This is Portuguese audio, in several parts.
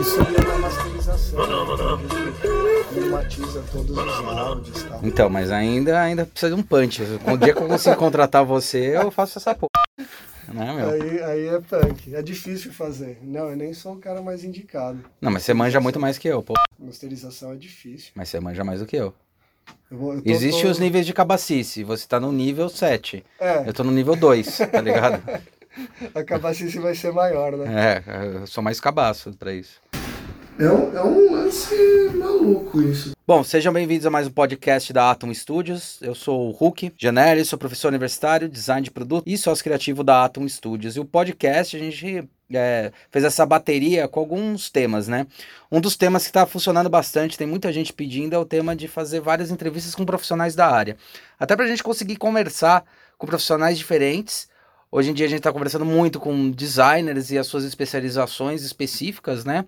Isso é masterização. Normatiza todos os áudios e tal. Então, mas ainda, ainda precisa de um punch. O dia que eu consigo contratar você, eu faço essa porra. Meu? Aí, aí é punk. É difícil fazer. Não, eu nem sou o cara mais indicado. Não, mas você manja muito mais que eu, pô. Masterização é difícil. Mas você manja mais do que eu. Eu vou- eu tô- Existem tô- os níveis de cabacice. Você tá no nível 7. É, Eu tô no nível 2, tá ligado? a capacice vai ser maior, né? É, eu sou mais cabaço pra isso. É um, é um lance maluco isso. Bom, sejam bem-vindos a mais um podcast da Atom Studios. Eu sou o Hulk Janelli, sou professor universitário, design de produto e sócio criativo da Atom Studios. E o podcast, a gente é, fez essa bateria com alguns temas, né? Um dos temas que está funcionando bastante, tem muita gente pedindo, é o tema de fazer várias entrevistas com profissionais da área. Até para a gente conseguir conversar com profissionais diferentes. Hoje em dia a gente está conversando muito com designers e as suas especializações específicas, né?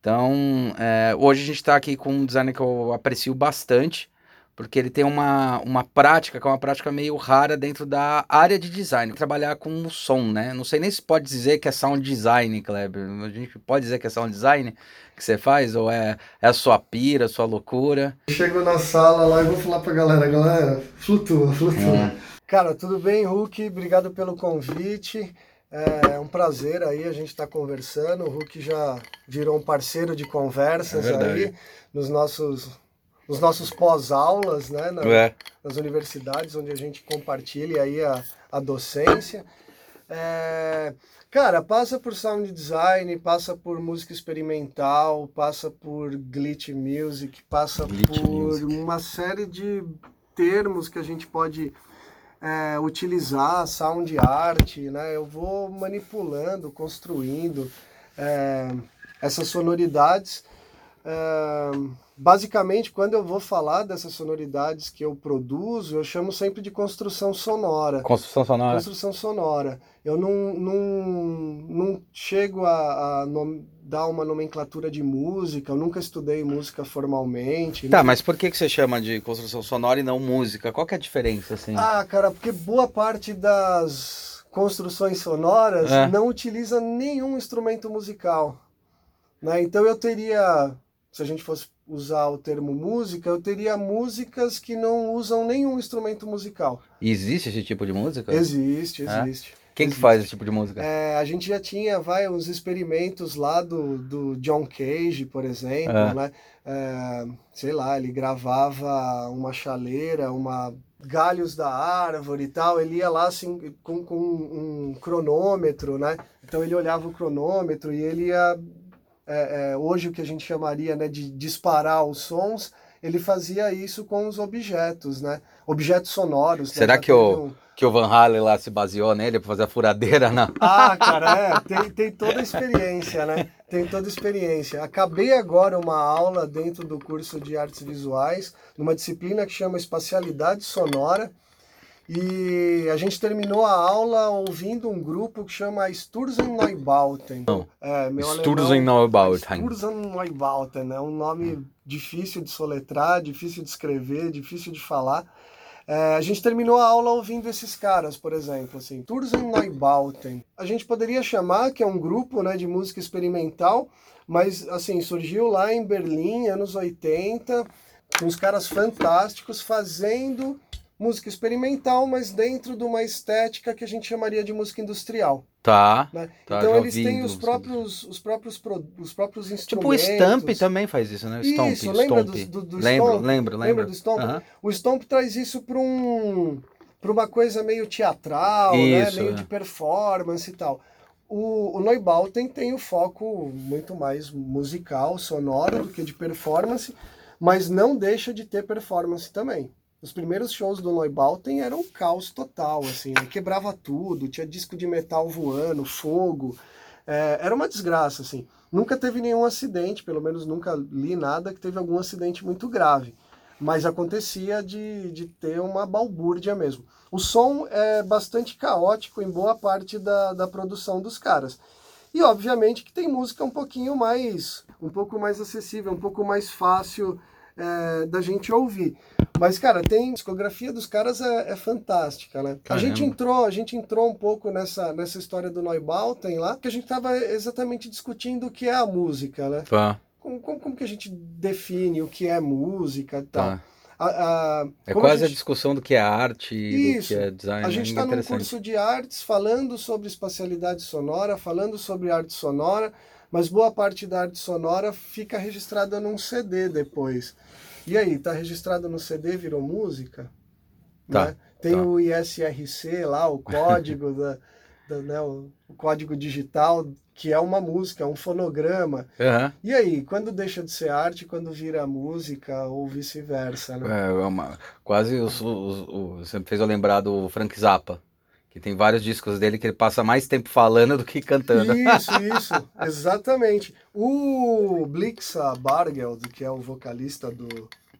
Então, é, hoje a gente está aqui com um designer que eu aprecio bastante, porque ele tem uma, uma prática, que é uma prática meio rara dentro da área de design, trabalhar com o som, né? Não sei nem se pode dizer que é sound design, Kleber. A gente pode dizer que é sound design que você faz, ou é, é a sua pira, a sua loucura? Chego na sala lá e vou falar pra galera, galera, flutua, flutua. É. Cara, tudo bem, Hulk? Obrigado pelo convite. É um prazer aí a gente estar conversando. O Hulk já virou um parceiro de conversas É aí nos nossos, nos nossos pós-aulas, né? na- É. nas universidades, onde a gente compartilha aí a, a docência. É, cara, passa por sound design, passa por música experimental, passa por glitch music, passa Glitch por music. uma série de termos que a gente pode é, utilizar, sound art, né? Eu vou manipulando, construindo é, essas sonoridades. Basicamente, quando eu vou falar dessas sonoridades que eu produzo, eu chamo sempre de construção sonora. Construção sonora. Construção sonora. Eu não, não, não chego a, a nom- dar uma nomenclatura de música, eu nunca estudei música formalmente. Tá, mas por que, que você chama de construção sonora e não música? Qual que é a diferença, assim? Ah, cara, porque boa parte das construções sonoras É. não utiliza nenhum instrumento musical. Né? Então eu teria, se a gente fosse usar o termo música, eu teria músicas que não usam nenhum instrumento musical. E existe esse tipo de música? Existe, É? existe. Quem que faz esse tipo de música? É, a gente já tinha, vai, uns experimentos lá do, do John Cage, por exemplo, É. né? É, sei lá, ele gravava uma chaleira, uma galhos da árvore e tal, ele ia lá assim com, com um cronômetro, né? Então ele olhava o cronômetro e ele ia, é, é, hoje o que a gente chamaria né, de disparar os sons, ele fazia isso com os objetos, né? Objetos sonoros. né? Será Já que o- um- Que o Van Halen lá se baseou nele pra fazer a furadeira? Não. ah, cara, é, tem, tem toda a experiência, né? Tem toda a experiência. Acabei agora uma aula dentro do curso de artes visuais, numa disciplina que chama Espacialidade Sonora, e a gente terminou a aula ouvindo um grupo que chama Sturzen Neubauten. Não. É, meu Sturzen alemão- Neubauten. Sturzen Neubauten, é um nome difícil de soletrar, difícil de escrever, difícil de falar. É, a gente terminou a aula ouvindo esses caras, por exemplo, assim, Sturzen Neubauten. A gente poderia chamar que é um grupo né, de música experimental, mas assim, surgiu lá em Berlim, anos 80, com uns caras fantásticos fazendo música experimental, mas dentro de uma estética que a gente chamaria de música industrial. Tá. Né? Tá, então eles têm os próprios, os próprios, pro- os próprios Tipo o instrumentos. Stamp também faz isso, né? Stomp, Isso, lembra Stomp. do- do- do lembro, Stomp? lembro, lembro. Lembra do Stomp? O Stomp traz isso para um, uma coisa meio teatral, Isso, né? meio é. de performance e tal. O, o Neubauten tem o foco muito mais musical, sonoro, do que de performance, mas não deixa de ter performance também. Os primeiros shows do Neubauten eram um caos total, assim, né? quebrava tudo, tinha disco de metal voando, fogo, é, era uma desgraça, assim. Nunca teve nenhum acidente, pelo menos nunca li nada que teve algum acidente muito grave. Mas acontecia de, de ter uma balbúrdia mesmo. O som é bastante caótico em boa parte da, da produção dos caras. E obviamente que tem música um pouquinho mais, um pouco mais acessível, um pouco mais fácil é, da gente ouvir. Mas, cara, tem. A discografia dos caras é, é fantástica, né? A gente entrou, a gente entrou um pouco nessa, nessa história do Neubauten lá, que a gente tava exatamente discutindo o que é a música, né? Tá. Como, como, como que a gente define o que é música e tal. Tá. A- a- É a quase a, gente- discussão do que é arte, do Isso. que é design. A gente é está num curso de artes falando sobre espacialidade sonora, falando sobre arte sonora, mas boa parte da arte sonora fica registrada num CD depois. E aí, tá registrado no CD, virou música? Tá, Né? Tem tá. o ISRC lá, o código da, da- né, o, o código digital, que é uma música, é um fonograma. Aham. E aí, quando deixa de ser arte, quando vira música ou vice-versa, né? É uma- quase os, os- o- você me fez eu lembrar do Frank Zappa, que tem vários discos dele que ele passa mais tempo falando do que cantando. Isso, isso, exatamente. O Blixa Bargeld, que é o vocalista do,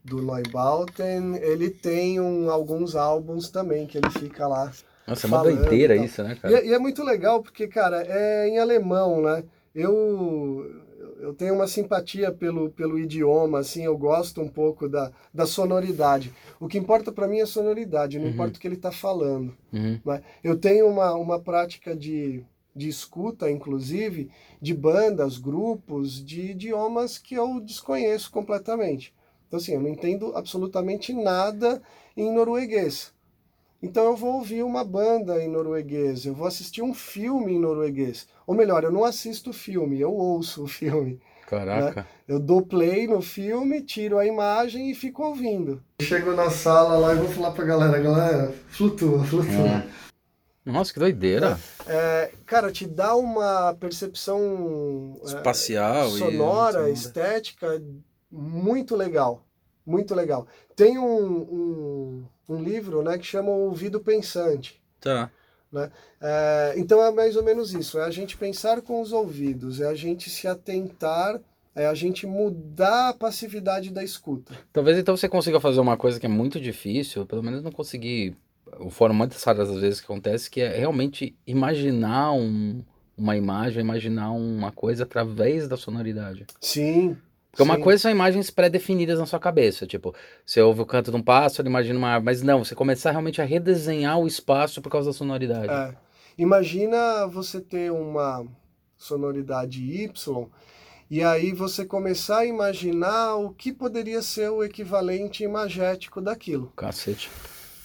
do Neubauten, ele tem um, alguns álbuns também que ele fica lá. Nossa, é uma falando doideira e isso, né, E, cara? é- e é muito legal porque, cara, é em alemão, né? Eu, eu tenho uma simpatia pelo, pelo idioma, assim, eu gosto um pouco da, da sonoridade. O que importa para mim é a sonoridade, não Uhum. importa o que ele está falando. Uhum. né? Eu tenho uma, uma prática de, de escuta, inclusive, de bandas, grupos, de idiomas que eu desconheço completamente. Então, assim, eu não entendo absolutamente nada em norueguês. Então, eu vou ouvir uma banda em norueguês, eu vou assistir um filme em norueguês. Ou melhor, eu não assisto o filme, eu ouço o filme. Caraca. Eu dou play no filme, tiro a imagem e fico ouvindo. Chego na sala lá e vou falar pra galera, galera, flutua, flutua. Nossa, que doideira. É, cara, te dá uma percepção é, Espacial e- sonora, estética muito legal. Muito legal. Tem um, um, um livro né, que chama O Ouvido Pensante. Tá. É, então é mais ou menos isso: é a gente pensar com os ouvidos, é a gente se atentar, é a gente mudar a passividade da escuta. Talvez então você consiga fazer uma coisa que é muito difícil, pelo menos não conseguir, foram muitas raras as vezes que acontece, que é realmente imaginar um- uma imagem, imaginar uma coisa através da sonoridade. Sim. Porque uma sim. coisa são imagens pré-definidas na sua cabeça, tipo, você ouve o canto de um pássaro, imagina uma árvore, mas não, você começar realmente a redesenhar o espaço por causa da sonoridade. É. Imagina você ter uma sonoridade Y e aí você começar a imaginar o que poderia ser o equivalente imagético daquilo. Cacete.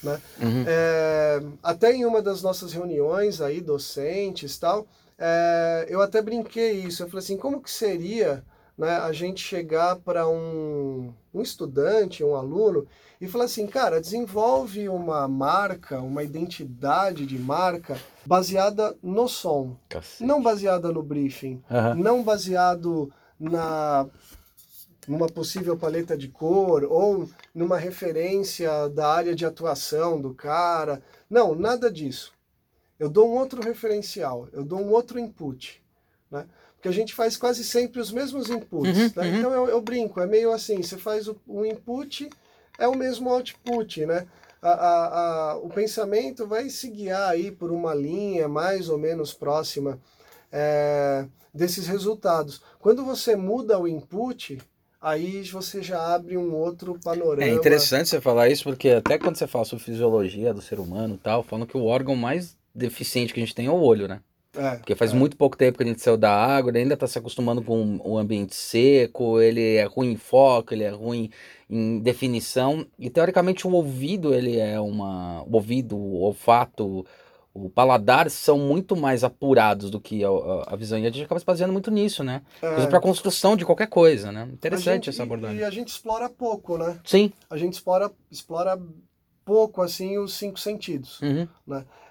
Né? Uhum. É, até em uma das nossas reuniões aí, docentes tal, é, eu até brinquei isso. Eu falei assim, como que seria né, a gente chegar para um, um estudante, um aluno, e falar assim, cara, desenvolve uma marca, uma identidade de marca baseada no som, Cacete. não baseada no briefing, não baseado na numa possível paleta de cor ou numa referência da área de atuação do cara. Não, nada disso. Eu dou um outro referencial, eu dou um outro input, né? Porque a gente faz quase sempre os mesmos inputs, Uhum, né? uhum. Então eu, eu brinco, é meio assim, você faz o, o input, é o mesmo output, né? A, a, a, o pensamento vai se guiar aí por uma linha mais ou menos próxima é, desses resultados. Quando você muda o input, aí você já abre um outro panorama. É interessante você falar isso, porque até quando você fala sobre fisiologia do ser humano e tal, falam que o órgão mais deficiente que a gente tem é o olho, né? É, Porque faz é. muito pouco tempo que a gente saiu da água, ele ainda está se acostumando com o ambiente seco, ele é ruim em foco, ele é ruim em definição. E teoricamente o ouvido, ele é uma. O ouvido, o olfato, o paladar são muito mais apurados do que a, a- a visão. E a gente acaba se baseando muito nisso, né? É. Para construção de qualquer coisa, né? A Interessante gente- essa abordagem. E, e a gente explora pouco, né? Sim. A gente explora, explora pouco, assim, os cinco sentidos. Uhum.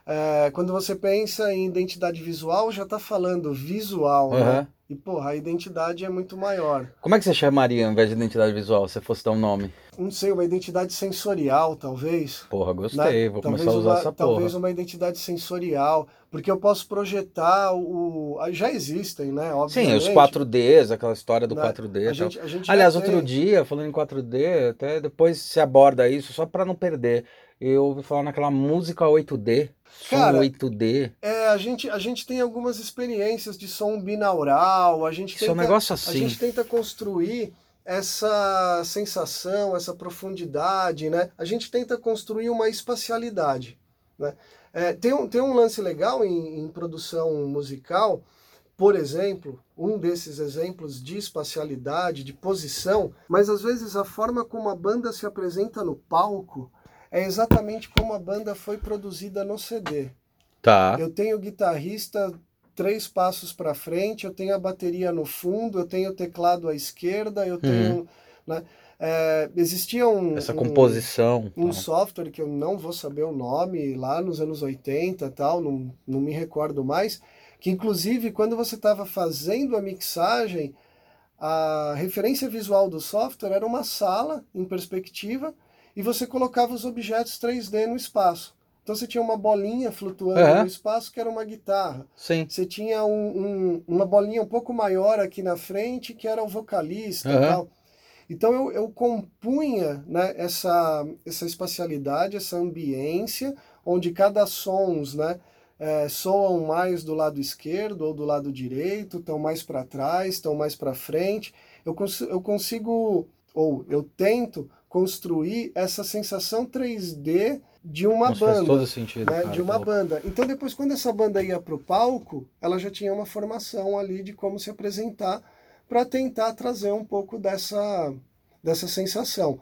É, quando você pensa em identidade visual, já está falando visual, né? Aham. E, porra, a identidade é muito maior. Como é que você chamaria ao invés de identidade visual, se fosse dar um nome? Não sei, uma identidade sensorial, talvez. Porra, gostei, né? vou talvez começar a usar uma, essa porra. Talvez uma identidade sensorial, porque eu posso projetar o... Já existem, né? Sim, Obviamente. os 4Ds, aquela história do Né? 4D. e A gente, a gente Aliás, tem. outro dia, falando em 4D, até depois se aborda isso, só pra não perder. Eu ouvi falar naquela música 8D, som Cara, 8D. É, a gente, a gente tem algumas experiências de som binaural, a gente Isso é um tenta, negócio a assim. gente tenta construir essa sensação, essa profundidade, né? A gente tenta construir uma espacialidade, né? É, tem, um, tem um lance legal em, em produção musical, por exemplo, um desses exemplos de espacialidade, de posição, mas às vezes a forma como a banda se apresenta no palco é exatamente como a banda foi produzida no CD. Tá. Eu tenho o guitarrista três passos para frente, eu tenho a bateria no fundo, eu tenho o teclado à esquerda, eu tenho. Uhum. Né, é, existia um. Essa composição. Um, um software que eu não vou saber o nome, lá nos anos 80 tal, não, não me recordo mais, que inclusive quando você estava fazendo a mixagem, a referência visual do software era uma sala em perspectiva e você colocava os objetos 3D no espaço. Então você tinha uma bolinha flutuando uhum. no espaço que era uma guitarra. Sim. Você tinha um, um, uma bolinha um pouco maior aqui na frente que era o vocalista uhum. e tal. Então eu, eu compunha né, essa, essa espacialidade, essa ambiência, onde cada sons né, é, soam mais do lado esquerdo ou do lado direito, estão mais para trás, estão mais para frente. Eu, cons eu consigo, ou eu tento construir essa sensação 3D de uma Mas banda. Faz todo sentido. Né, cara, de uma banda. Então, depois, quando essa banda ia para o palco, ela já tinha uma formação ali de como se apresentar para tentar trazer um pouco dessa, dessa sensação.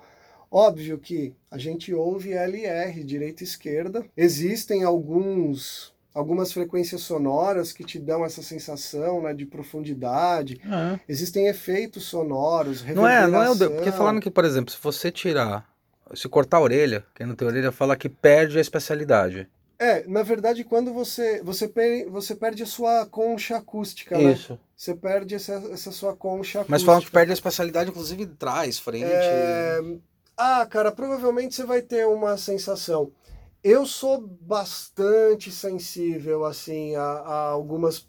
Óbvio que a gente ouve LR, direita e esquerda. Existem alguns algumas frequências sonoras que te dão essa sensação né, de profundidade. Uhum. Existem efeitos sonoros, Não é, não é o... Porque falando que, por exemplo, se você tirar se cortar a orelha, quem não tem orelha fala que perde a especialidade. É, na verdade, quando você você, per, você perde a sua concha acústica, né? Isso. Você perde essa, essa sua concha acústica. Mas falam que perde a especialidade, inclusive, trás, frente. É... Ah, cara, provavelmente você vai ter uma sensação. Eu sou bastante sensível, assim, a, a algumas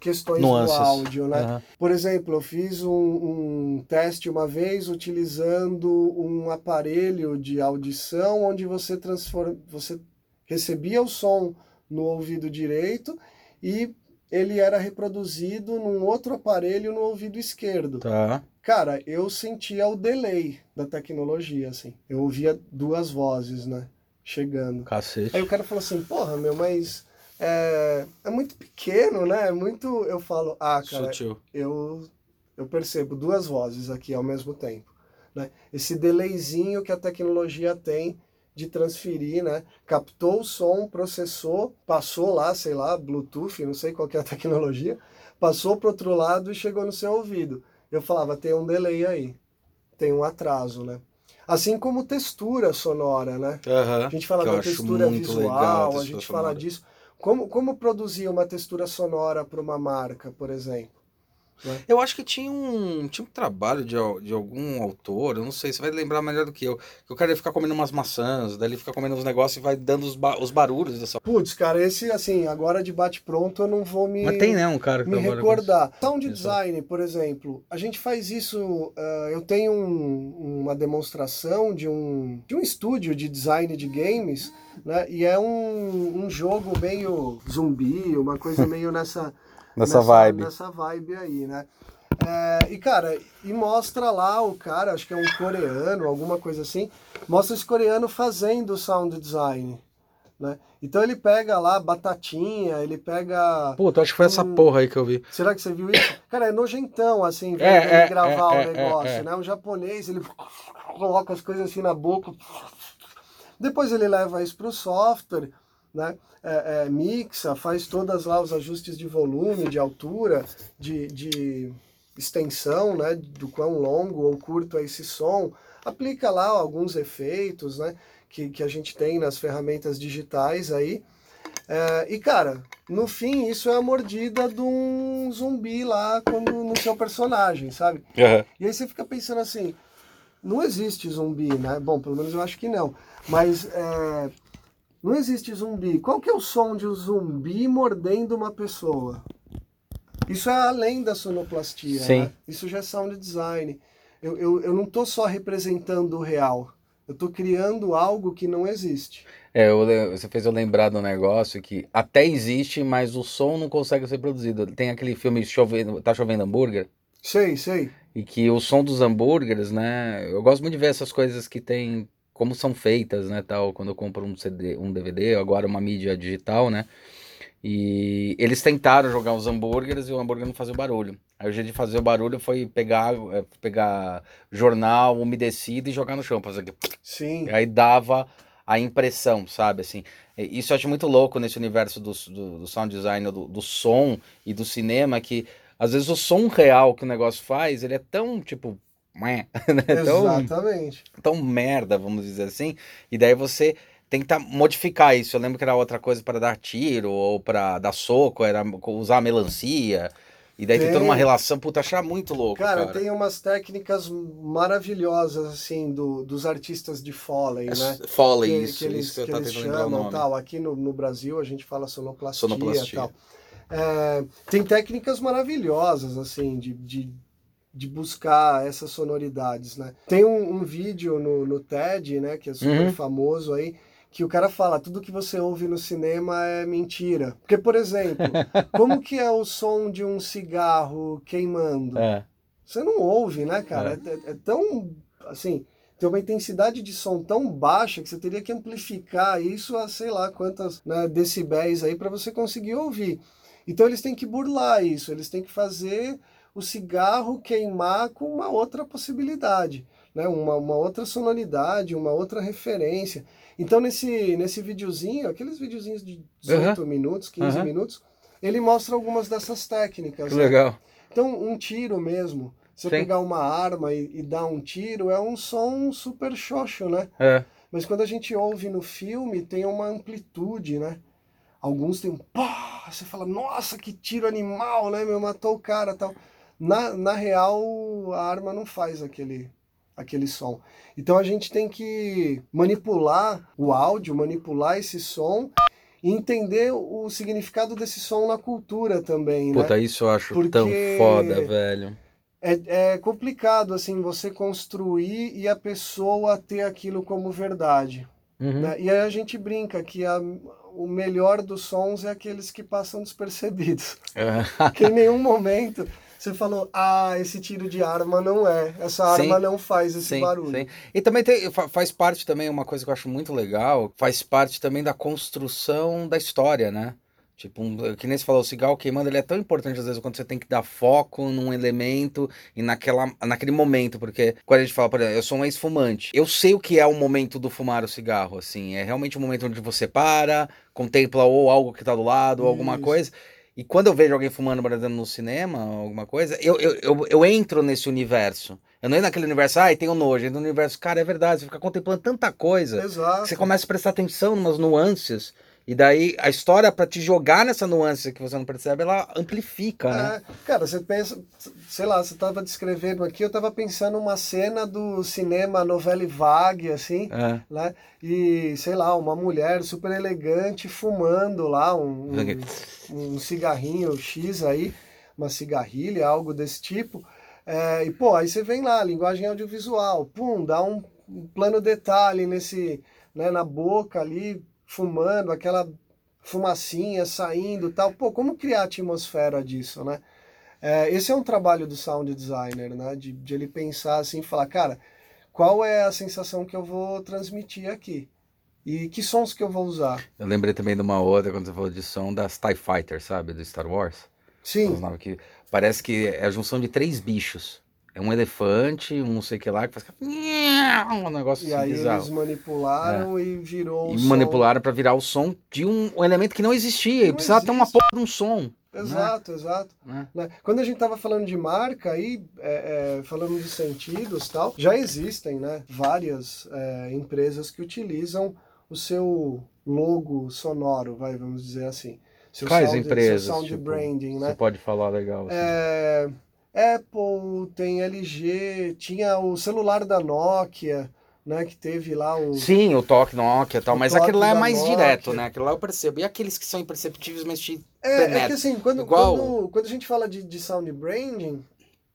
questões Nuances. do áudio, né? Uhum. Por exemplo, eu fiz um, um, teste uma vez utilizando um aparelho de audição onde você transforma, você recebia o som no ouvido direito e ele era reproduzido num outro aparelho no ouvido esquerdo. Tá. Cara, eu sentia o delay da tecnologia, assim. Eu ouvia duas vozes, né? Chegando. Cacete. Aí o cara falou assim, porra, meu, mas é, é muito pequeno, né? É muito. Eu falo, ah, cara, Sutil. eu, eu percebo duas vozes aqui ao mesmo tempo. Né? Esse delayzinho que a tecnologia tem de transferir, né? Captou o som, processou, passou lá, sei lá, Bluetooth, não sei qual é a tecnologia, passou para outro lado e chegou no seu ouvido. Eu falava, tem um delay aí, tem um atraso, né? Assim como textura sonora, né? Uhum, a gente fala da textura visual, a gente fala disso. Como, como produzir uma textura sonora para uma marca, por exemplo? Eu acho que tinha um, tinha um trabalho de, de algum autor, eu não sei, você vai lembrar melhor do que eu, que o cara ia ficar comendo umas maçãs, daí ele fica comendo uns negócios e vai dando os, ba os barulhos dessa. Putz, cara, esse, assim, agora de bate-pronto eu não vou me. Mas tem, né, um cara que Me recordar. Sound design, por exemplo, a gente faz isso. Uh, eu tenho um, uma demonstração de um, de um estúdio de design de games, né, e é um, um jogo meio zumbi, uma coisa meio nessa nessa, vibe. Nessa vibe aí, né? É, e cara, e mostra lá o cara, acho que é um coreano, alguma coisa assim, mostra esse coreano fazendo sound design. Né? Então ele pega lá batatinha, ele pega. Puta, acho que foi um... essa porra aí que eu vi. Será que você viu isso? Cara, é nojentão, assim, é, ele é, gravar é, o é, negócio, é. né? Um japonês, ele coloca as coisas assim na boca. Depois ele leva isso pro software né? É, é, mixa, faz todas lá os ajustes de volume, de altura, de, de extensão, né? Do quão longo ou curto é esse som, aplica lá alguns efeitos, né? Que, que a gente tem nas ferramentas digitais aí. É, e cara, no fim, isso é a mordida de um zumbi lá quando, no seu personagem, sabe? Uhum. E aí você fica pensando assim, não existe zumbi, né? Bom, pelo menos eu acho que não. Mas é, não existe zumbi. Qual que é o som de um zumbi mordendo uma pessoa? Isso é além da sonoplastia. Né? Isso já é sound design. Eu, eu, eu não estou só representando o real. Eu estou criando algo que não existe. É, eu, você fez eu lembrar do negócio que até existe, mas o som não consegue ser produzido. Tem aquele filme chovendo, Tá Chovendo Hambúrguer. Sei, sei. E que o som dos hambúrgueres, né? Eu gosto muito de ver essas coisas que tem como são feitas, né, tal, quando eu compro um CD, um DVD, agora uma mídia digital, né? E eles tentaram jogar os hambúrgueres e o hambúrguer não fazia barulho. Aí o jeito de fazer o barulho foi pegar, é, pegar jornal umedecido e jogar no chão, fazer Sim. Aí dava a impressão, sabe? Assim, isso eu acho muito louco nesse universo do, do, do sound design, do, do, som e do cinema, que às vezes o som real que o negócio faz, ele é tão, tipo, né? Exatamente. Tão, merda, vamos dizer assim. E daí você tenta modificar isso. Eu lembro que era outra coisa para dar tiro ou para dar soco, era usar melancia. E daí tem, tem toda uma relação, puta, achar muito louco. Cara, cara, tem umas técnicas maravilhosas, assim, do, dos artistas de Foley, é, né? Foley, que, isso, que eles, isso que, eles chamam tal. Aqui no, no Brasil a gente fala sonoplastia, sonoplastia. tal. É, tem técnicas maravilhosas, assim, de, de de buscar essas sonoridades, né? Tem um, um vídeo no, no, TED, né, que é super uhum. famoso aí, que o cara fala, tudo que você ouve no cinema é mentira. Porque, por exemplo, como que é o som de um cigarro queimando? É. Você não ouve, né, cara? É. É, é tão, assim, tem uma intensidade de som tão baixa que você teria que amplificar isso a sei lá quantas né, decibéis aí para você conseguir ouvir. Então eles têm que burlar isso, eles têm que fazer o cigarro queimar com uma outra possibilidade, né? uma, uma outra sonoridade, uma outra referência. Então, nesse, nesse videozinho, aqueles videozinhos de 18 uhum. minutos, 15 uhum. minutos, ele mostra algumas dessas técnicas. Né? legal. Então, um tiro mesmo, você Sim. pegar uma arma e, e, dar um tiro, é um som super xoxo, né? É. Mas quando a gente ouve no filme, tem uma amplitude, né? Alguns tem um pá, você fala, nossa, que tiro animal, né? Meu, matou o cara tal. Na, na real, a arma não faz aquele, aquele som. Então a gente tem que manipular o áudio, manipular esse som e entender o significado desse som na cultura também, Puta, né? isso eu acho Porque tão foda, velho. É, é complicado, assim, você construir e a pessoa ter aquilo como verdade. Uhum. Né? E aí a gente brinca que a, o melhor dos sons é aqueles que passam despercebidos. Uhum. que em nenhum momento você falou, ah, esse tiro de arma não é, essa arma sim, não faz esse sim, barulho. Sim. E também tem, faz parte também, uma coisa que eu acho muito legal, faz parte também da construção da história, né? Tipo, um, que nem você falou, o cigarro queimando, ele é tão importante às vezes quando você tem que dar foco num elemento e naquela, naquele momento, porque quando a gente fala, por exemplo, eu sou um ex-fumante, eu sei o que é o momento do fumar o cigarro, assim, é realmente o momento onde você para, contempla ou algo que tá do lado, ou alguma coisa, e quando eu vejo alguém fumando, por exemplo, no cinema, alguma coisa, eu, eu, eu, eu entro nesse universo. Eu não entro naquele universo, ai, ah, tenho nojo. Eu entro no universo, cara, é verdade, você fica contemplando tanta coisa. Exato. Você começa a prestar atenção em umas nuances e daí a história, para te jogar nessa nuance que você não percebe, ela amplifica, né? É, cara, você pensa, sei lá, você tava descrevendo aqui, eu tava pensando uma cena do cinema novela vague, assim, é. né? E, sei lá, uma mulher super elegante fumando lá um, um, um cigarrinho X aí, uma cigarrilha, algo desse tipo. É, e, pô, aí você vem lá, linguagem audiovisual, pum, dá um, um plano detalhe nesse, né, na boca ali, fumando, aquela fumacinha saindo tal. Pô, como criar a atmosfera disso, né? É, esse é um trabalho do sound designer, né? De, de ele pensar assim, falar, cara, qual é a sensação que eu vou transmitir aqui? E que sons que eu vou usar? Eu lembrei também de uma outra, quando você falou de som, das TIE Fighters, sabe? Do Star Wars. Sim. Que parece que é a junção de três bichos. É um elefante, um não sei o que lá, que faz um negócio e assim aí bizarro. eles manipularam é. e virou E manipularam para virar o som de um, um, elemento que não existia. Não precisava existe. ter uma porra de um som. Exato, né? exato. Né? Quando a gente estava falando de marca aí, é, é, falando de sentidos tal, já existem né, várias é, empresas que utilizam o seu logo sonoro, vai, vamos dizer assim. Seu Quais sound, empresas? Seu sound tipo, branding, né? Você pode falar legal. Assim. É, Apple, tem LG, tinha o celular da Nokia, né, que teve lá o... Sim, o toque Nokia e tal, mas aquele lá é mais Nokia. direto, né? Aquele lá eu percebo. E aqueles que são imperceptíveis, mas te É, é que assim, quando, Igual... quando, quando a gente fala de, de sound branding,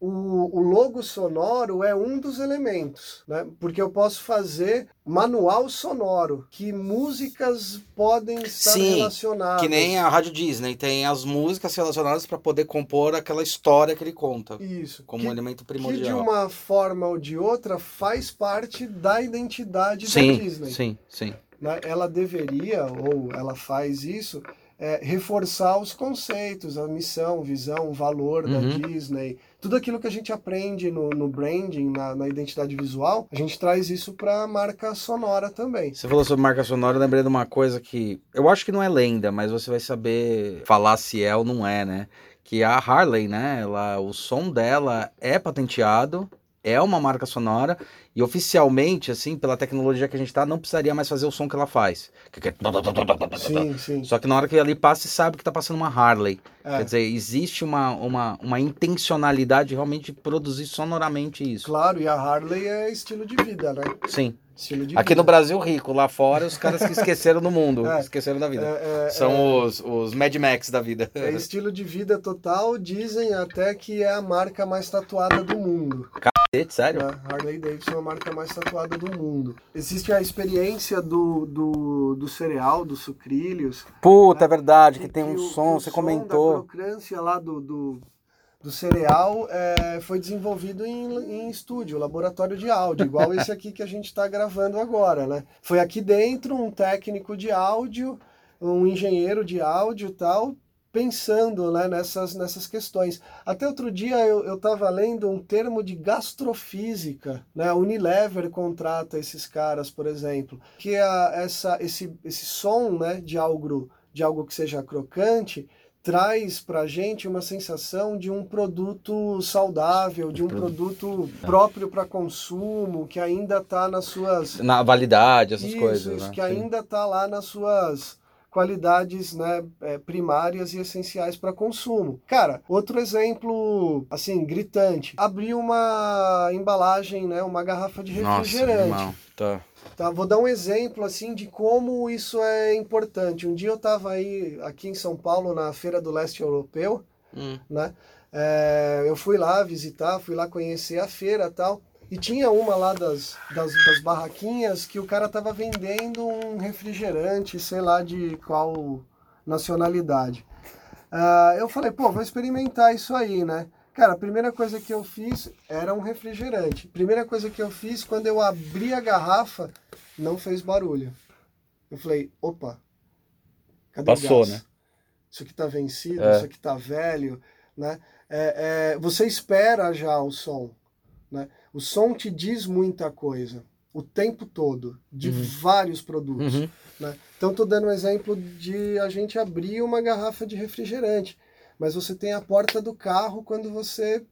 o, o logo sonoro é um dos elementos, né? Porque eu posso fazer manual sonoro, que músicas podem estar Sim, relacionadas. Que nem a Rádio Disney, tem as músicas relacionadas para poder compor aquela história que ele conta, Isso. como que, um elemento que de primordial. uma forma ou de outra faz parte da identidade da Sim, Disney. sim, sim. né? Ela deveria, ou ela faz isso, é, reforçar os conceitos, a missão, visão, valor da Uhum. Disney. Tudo aquilo que a gente aprende no, no branding, na, na identidade visual, a gente traz isso para a marca sonora também. Você falou sobre marca sonora, lembrei de uma coisa que eu acho que não é lenda, mas você vai saber falar se é ou não é, né? Que a Harley, né? Ela, o som dela é patenteado, é uma marca sonora e oficialmente, assim, pela tecnologia que a gente tá, não precisaria mais fazer o som que ela faz. É... Sim, sim. Só que na hora que ali passa, você sabe que tá passando uma Harley. É. Quer dizer, existe uma, uma, uma intencionalidade realmente de produzir sonoramente isso. Claro, e a Harley é estilo de vida, né? Sim. Estilo de Aqui vida. no Brasil, rico. Lá fora, os caras que esqueceram do mundo. É. Esqueceram da vida. É, é, São os, os Mad Max da vida. é estilo de vida total. Dizem até que é a marca mais tatuada do mundo. Sério? né? Harley Davidson é a marca mais tatuada do mundo. Existe a experiência do, do, do cereal, dos sucrilhos. Puta, é verdade, que que- tem que um o- som, que o você da comentou. crocância lá do, do, do cereal é, foi desenvolvido em, em estúdio, laboratório de áudio, igual esse aqui que a gente está gravando agora, né? Foi aqui dentro um técnico de áudio, um engenheiro de áudio e tal, pensando né, nessas, nessas questões. Até outro dia eu estava lendo um termo de gastrofísica, né? A Unilever contrata esses caras, por exemplo, que a, essa, esse, esse som né, de algo de algo que seja crocante traz pra gente uma sensação de um produto saudável, de um produto próprio para consumo, que ainda está nas suas Na validade, essas isso, coisas, isso, né? que ainda está lá nas suas qualidades né, é, primárias e essenciais para consumo. Cara, outro exemplo, assim, gritante. Abri uma embalagem, né, uma garrafa de Nossa, refrigerante. irmão. Tá. Tá, vou dar um exemplo assim de como isso é importante. Um dia eu estava aí aqui em São Paulo na Feira do Leste Europeu, Hum. né? É, eu fui lá visitar, fui lá conhecer a feira tal. E tinha uma lá das, das, das barraquinhas que o cara tava vendendo um refrigerante, sei lá de qual nacionalidade. Ah, eu falei, pô, vou experimentar isso aí, né? Cara, a primeira coisa que eu fiz era um refrigerante. Primeira coisa que eu fiz, quando eu abri a garrafa, não fez barulho. Eu falei, opa, cadê o Passou, gás? né? Isso aqui tá vencido, É. isso aqui tá velho, né? É, é, você espera já o som, né? O som te diz muita coisa, o tempo todo, de Uhum. vários produtos. Uhum. Né? Então, estou dando um exemplo de a gente abrir uma garrafa de refrigerante, mas você tem a porta do carro quando você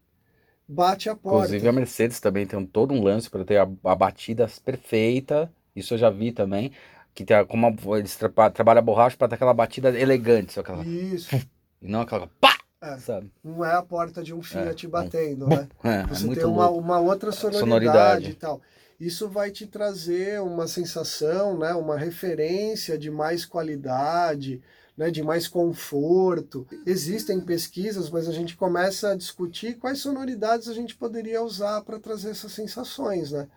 bate a porta. Inclusive a Mercedes também tem um- todo um lance para ter a, a batida perfeita. Isso eu já vi também. Que tem a- como a- eles tra trabalham a borracha para ter aquela batida elegante, só aquela, Isso, e não aquela pá, É. sabe? não é a porta de um Fiat É, batendo, né? É, é Você tem uma, louco. uma outra sonoridade, Sonoridade. e tal. Isso vai te trazer uma sensação, né, uma referência de mais qualidade, né, de mais conforto. Existem pesquisas, mas a gente começa a discutir quais sonoridades a gente poderia usar para trazer essas sensações, né?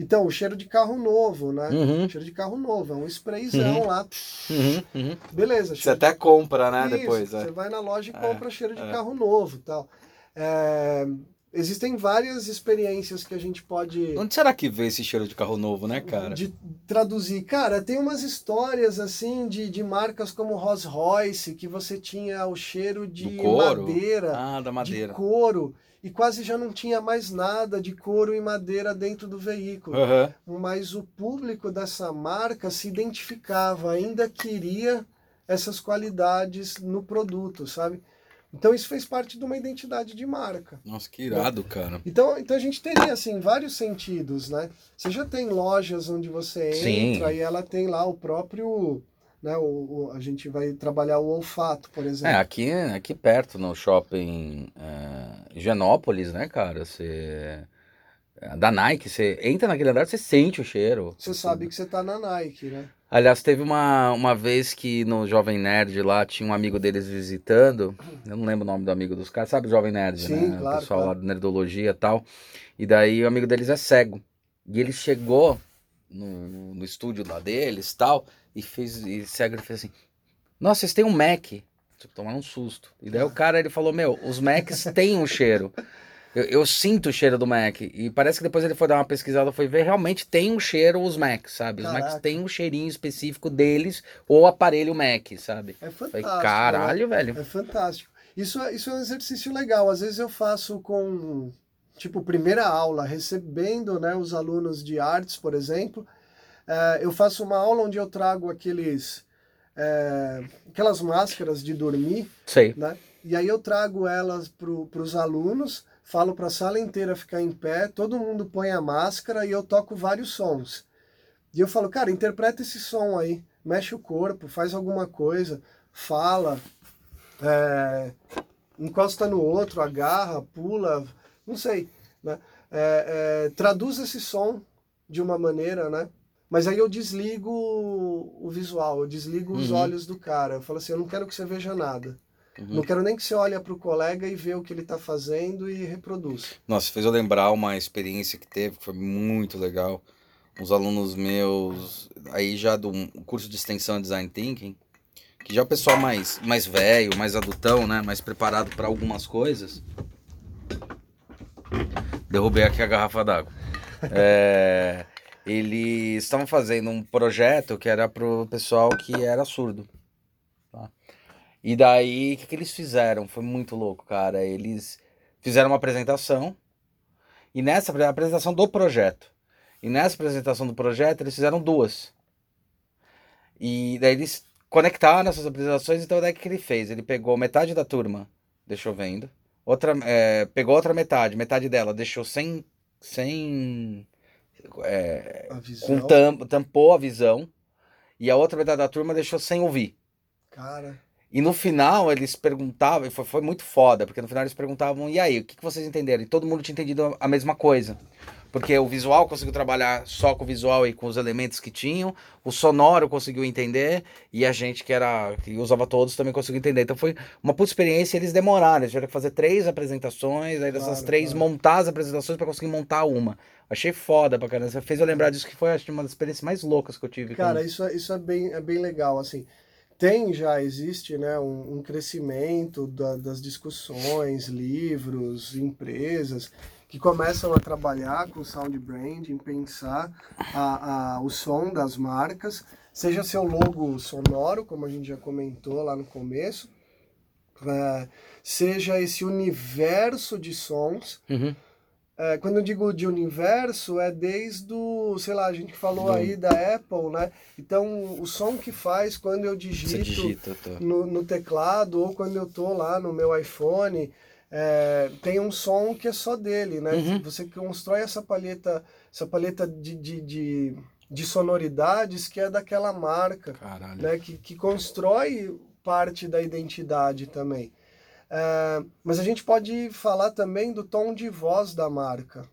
Então, o cheiro de carro novo, né? Uhum, Cheiro de carro novo, é um sprayzão Uhum. lá. uhum, uhum. Beleza, Você de até compra, né, isso, depois. Você É. vai na loja e É, compra cheiro de é. carro novo e tal. É, existem várias experiências que a gente pode Onde será que vê esse cheiro de carro novo, né, cara? de traduzir. Cara, tem umas histórias assim de, de marcas como Rolls Royce, que você tinha o cheiro de madeira, Ah, da de madeira. couro, e quase já não tinha mais nada de couro e madeira dentro do veículo Aham. mas o público dessa marca se identificava, ainda queria essas qualidades no produto, sabe? Então isso fez parte de uma identidade de marca. Nossa, que irado, cara. Então, então a gente teria assim vários sentidos, né? Você já tem lojas onde você Sim. entra e ela tem lá o próprio, né? O, o- a gente vai trabalhar o olfato, por É, exemplo. aqui, aqui perto, no shopping é, Higienópolis, né, cara? Você. da Nike, você entra naquele andar, você sente o cheiro. Você sabe que você tá na Nike, né? Aliás, teve uma, uma vez que no Jovem Nerd lá tinha um amigo deles visitando. Eu não lembro o nome do amigo dos caras, sabe o Jovem Nerd, Sim, né? claro, o pessoal claro. lá do Nerdologia e tal. E daí o amigo deles é cego. E ele chegou no, no estúdio lá deles tal, e fez. E ele fez assim: Nossa, vocês têm um Mac. Tipo, tomaram um susto. E daí o cara ele falou: Meu, os Macs têm um cheiro. Eu, eu sinto o cheiro do Mac. E parece que depois ele foi dar uma pesquisada, foi ver, realmente tem um cheiro os Macs, sabe? Os Macs Caraca. têm um cheirinho específico deles, ou aparelho Mac, sabe? É Falei, fantástico. caralho, velho. né? É fantástico. Isso, é- isso é um exercício legal. Às vezes eu faço com, tipo, primeira aula, recebendo né, os alunos de artes, por exemplo. É, eu faço uma aula onde eu trago aqueles, é, aquelas máscaras de dormir, Sei. né? E aí eu trago elas para os alunos, falo para a sala inteira ficar em pé, todo mundo põe a máscara e eu toco vários sons. E eu falo, cara, interpreta esse som aí, mexe o corpo, faz alguma coisa, fala, é, encosta no outro, agarra, pula, não sei, né? É, é, traduz esse som de uma maneira, né? Mas aí eu desligo o visual, eu desligo os Uhum. olhos do cara. Eu falo assim, eu não quero que você veja nada. Uhum. Não quero nem que você olhe para o colega e vê o que ele está fazendo e reproduz. Nossa, fez eu lembrar uma experiência que teve, que foi muito legal. Uns alunos meus, aí já do curso de extensão em Design Thinking, que já é o pessoal mais, mais velho, mais adultão, né? Mais preparado para algumas coisas. Derrubei aqui a garrafa d'água. É, eles estavam fazendo um projeto que era pro pessoal que era surdo. tá? E daí, o que, que eles fizeram? Foi muito louco, cara. Eles fizeram uma apresentação e nessa apre- apresentação do projeto. E nessa apresentação do projeto eles fizeram duas. E daí eles conectaram essas apresentações, então daí o que ele fez? Ele pegou metade da turma, deixou vendo. Outra, é, pegou outra metade, metade dela deixou sem, sem é, A visão, com tam, tampou a visão e a outra metade da turma deixou sem ouvir. cara, E no final eles perguntavam, e foi, foi muito foda, porque no final eles perguntavam, e aí, o que, que vocês entenderam? E todo mundo tinha entendido a mesma coisa. Porque o visual conseguiu trabalhar só com o visual e com os elementos que tinham, o sonoro conseguiu entender, e a gente que era que usava todos também conseguiu entender. Então foi uma puta experiência, e eles demoraram, eles tiveram que fazer três apresentações, aí dessas Claro, três claro. montar as apresentações para conseguir montar uma. Achei foda pra caramba. Você fez eu lembrar disso que foi acho uma das experiências mais loucas que eu tive. cara, isso, é- isso é, bem, é bem legal, assim. Tem já, existe, né, um, um crescimento da- das discussões, livros, empresas que começam a trabalhar com sound branding, pensar a, a, o som das marcas, seja seu logo sonoro, como a gente já comentou lá no começo, eh, seja esse universo de sons, Uhum. É, quando eu digo de universo, é desde o, sei lá, a gente falou Do- aí da Apple, né? Então, o som que faz quando eu digito digita, tá. no, no teclado ou quando eu tô lá no meu iPhone, é, tem um som que é só dele, né? Uhum. Você constrói essa palheta, essa palheta de, de, de, de sonoridades que é daquela marca Caralho. né, que, que constrói parte da identidade também. É, mas a gente pode falar também do tom de voz da marca.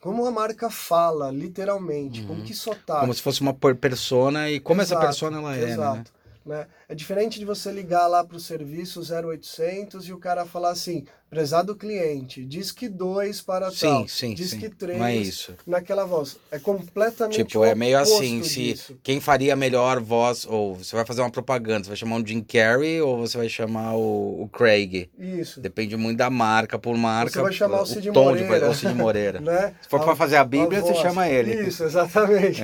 Como a marca fala, literalmente, Uhum. que sotaque. Como se fosse uma per- persona e como essa Exato, persona ela é, né? Exato. né? É diferente de você ligar lá para o serviço 0800 e o cara falar assim, prezado cliente, diz que dois para Sim, tal, sim, diz sim. que três, Não é isso. naquela voz. É completamente Tipo, o é meio assim, se disso. quem faria a melhor voz, ou você vai fazer uma propaganda, você vai chamar um Jim Carrey ou você vai chamar o, o Craig? Isso. Depende muito da marca por marca. Você vai chamar o Cid tom de voz, Moreira. ou Cid Moreira. Né? Se for A- pra fazer a Bíblia, a você voz. chama ele. Isso, exatamente.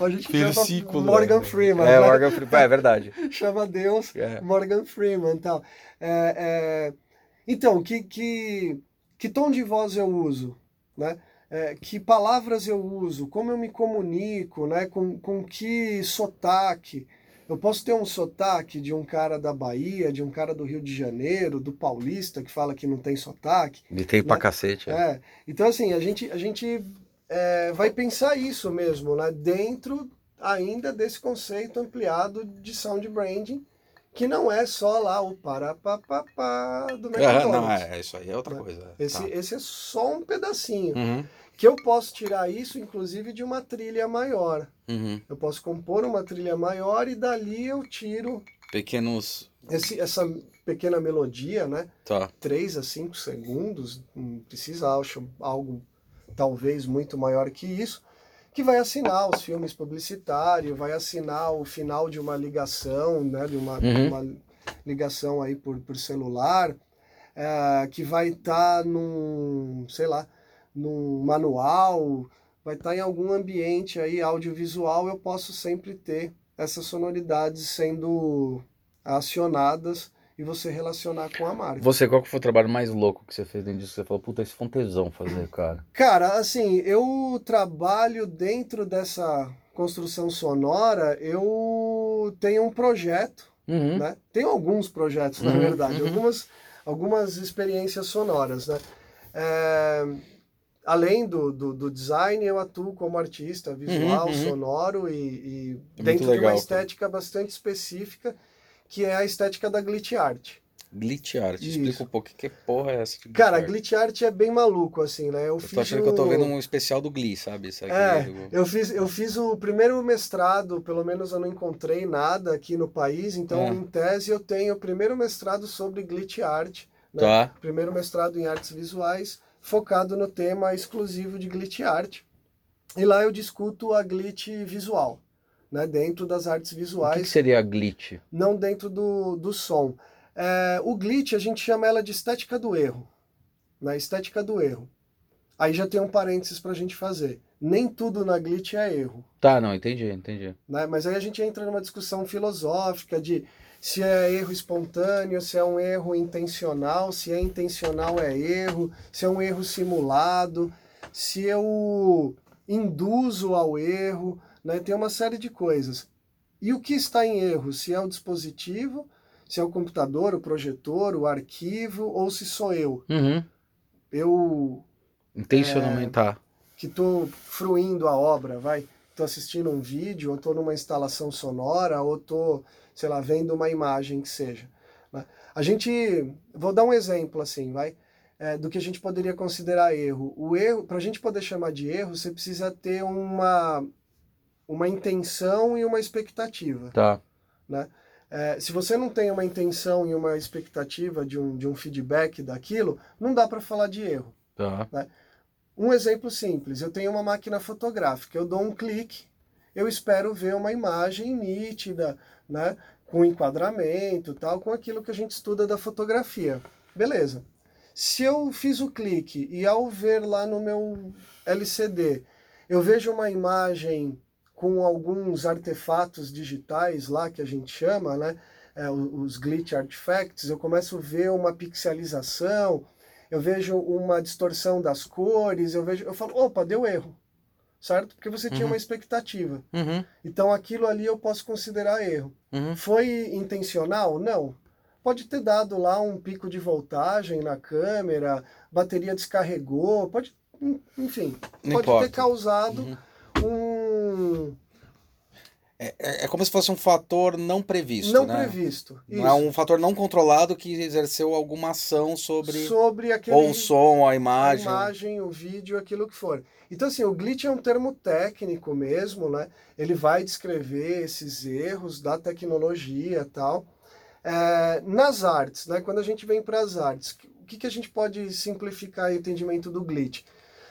A gente chama Versículo, Morgan né? Freeman. É, né? Morgan Freeman, é verdade. Chama Deus É. Morgan Freeman e tal. É, é, Então, que, que, que tom de voz eu uso? Né? É, que palavras eu uso? Como eu me comunico? Né? Com, com que sotaque? Eu posso ter um sotaque de um cara da Bahia, de um cara do Rio de Janeiro, do paulista que fala que não tem sotaque. Ele tem pra Né? cacete. é. É, então assim, a gente, a gente é, vai pensar isso mesmo, né? Dentro ainda desse conceito ampliado de sound branding, que não é só lá o parapapapá do Ah, McDonald's. não, é, isso aí é outra Né? coisa. Esse, Tá. esse é só um pedacinho. Uhum, Que eu posso tirar isso, inclusive, de uma trilha maior. uhum. Eu posso compor uma trilha maior e dali eu tiro Pequenos. esse, essa pequena melodia, né? Tá. 3 a 5 segundos, não precisa, acho, algo talvez muito maior que isso, que vai assinar os filmes publicitários, vai assinar o final de uma ligação, né, de uma, Uhum. uma ligação aí por, por celular, é, que vai estar num, sei lá, num manual, vai estar em algum ambiente aí audiovisual, eu posso sempre ter essas sonoridades sendo acionadas e você relacionar com a marca. Você, qual que foi o trabalho mais louco que você fez dentro disso? Você falou, puta, esse foi um tesão fazer, cara. Cara, assim, eu trabalho dentro dessa construção sonora, eu tenho um projeto, Uhum. né? Tenho alguns projetos, na Uhum, verdade, uhum. algumas, algumas experiências sonoras, né? É, além do, do, do design, eu atuo como artista visual, Uhum, uhum. sonoro e, e É dentro de legal, uma cara. estética bastante específica, que é a estética da glitch art. Glitch art. Isso. Explica um pouco o que, porra é essa glitch Cara, art? glitch art é bem maluco, assim, né? Eu, Eu fiz tô achando que eu tô um- vendo um especial do Glee, sabe? Isso aqui É, do- eu fiz, eu fiz o primeiro mestrado, pelo menos eu não encontrei nada aqui no país, então É. em tese eu tenho o primeiro mestrado sobre glitch art, né? Tá. primeiro mestrado em artes visuais, focado no tema exclusivo de glitch art. E lá eu discuto a glitch visual, né? dentro das artes O que, visuais, que seria glitch? não dentro do, do som. É, o glitch a gente chama ela de estética do erro, né? estética do erro. Aí já tem um parênteses para a gente fazer. Nem tudo na glitch é erro Tá, não, entendi, entendi. né? Mas aí a gente entra numa discussão filosófica de se é erro espontâneo, se é um erro intencional, se é intencional é erro, se é um erro simulado, se eu induzo ao erro, né? Tem uma série de coisas. E o que está em erro? Se é o dispositivo, se é o computador, o projetor, o arquivo, ou se sou eu. Uhum. Eu Intencionalmente, tá. que estou fruindo a obra, vai. Estou assistindo um vídeo, ou estou numa instalação sonora, ou estou, sei lá, vendo uma imagem que seja. né? A gente, vou dar um exemplo assim, vai, é, do que a gente poderia considerar erro. O erro, para a gente poder chamar de erro, você precisa ter uma, uma intenção e uma expectativa. Tá. É, se você não tem uma intenção e uma expectativa de um, de um feedback daquilo, não dá para falar de erro. Tá. Um exemplo simples, eu tenho uma máquina fotográfica, eu dou um clique, eu espero ver uma imagem nítida, né, com enquadramento, tal, com aquilo que a gente estuda da fotografia. Beleza. Se eu fiz o clique e ao ver lá no meu LCD, eu vejo uma imagem com alguns artefatos digitais lá que a gente chama, né, é, os glitch artifacts, eu começo a ver uma pixelização, eu vejo uma distorção das cores, eu vejo, eu falo, opa, deu erro, certo? Porque você tinha Uhum. uma expectativa. Uhum. Então aquilo ali eu posso considerar erro. Uhum. Foi intencional? Não. Pode ter dado lá um pico de voltagem na câmera, bateria descarregou, pode, enfim, Não pode importa. ter causado Uhum. um É, é como se fosse um fator não previsto, não né? previsto. Não é um fator não controlado que exerceu alguma ação sobre sobre aquele ou o som, a a imagem. imagem, o vídeo, aquilo que for. Então, assim, o glitch é um termo técnico mesmo, né? Ele vai descrever esses erros da tecnologia e tal. É, nas artes, né? Quando a gente vem para as artes, o que, que a gente pode simplificar o entendimento do glitch?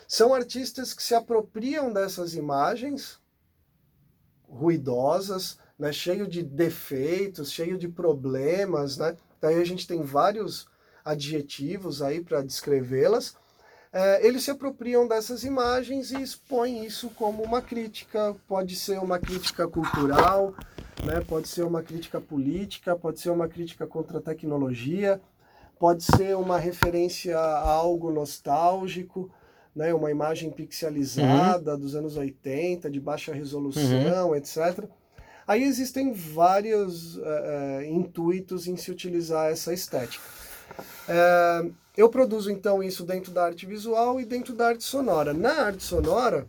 São artistas que se apropriam dessas imagens ruidosas, né? Cheio de defeitos, cheio de problemas, né? Daí a gente tem vários adjetivos aí para descrevê-las. É, eles se apropriam dessas imagens e expõem isso como uma crítica, pode ser uma crítica cultural, né? pode ser uma crítica política, pode ser uma crítica contra a tecnologia, pode ser uma referência a algo nostálgico, né? uma imagem pixelizada dos anos 80, de baixa resolução, etc. Aí existem vários eh, intuitos em se utilizar essa estética. É, eu produzo então isso dentro da arte visual e dentro da arte sonora. Na arte sonora,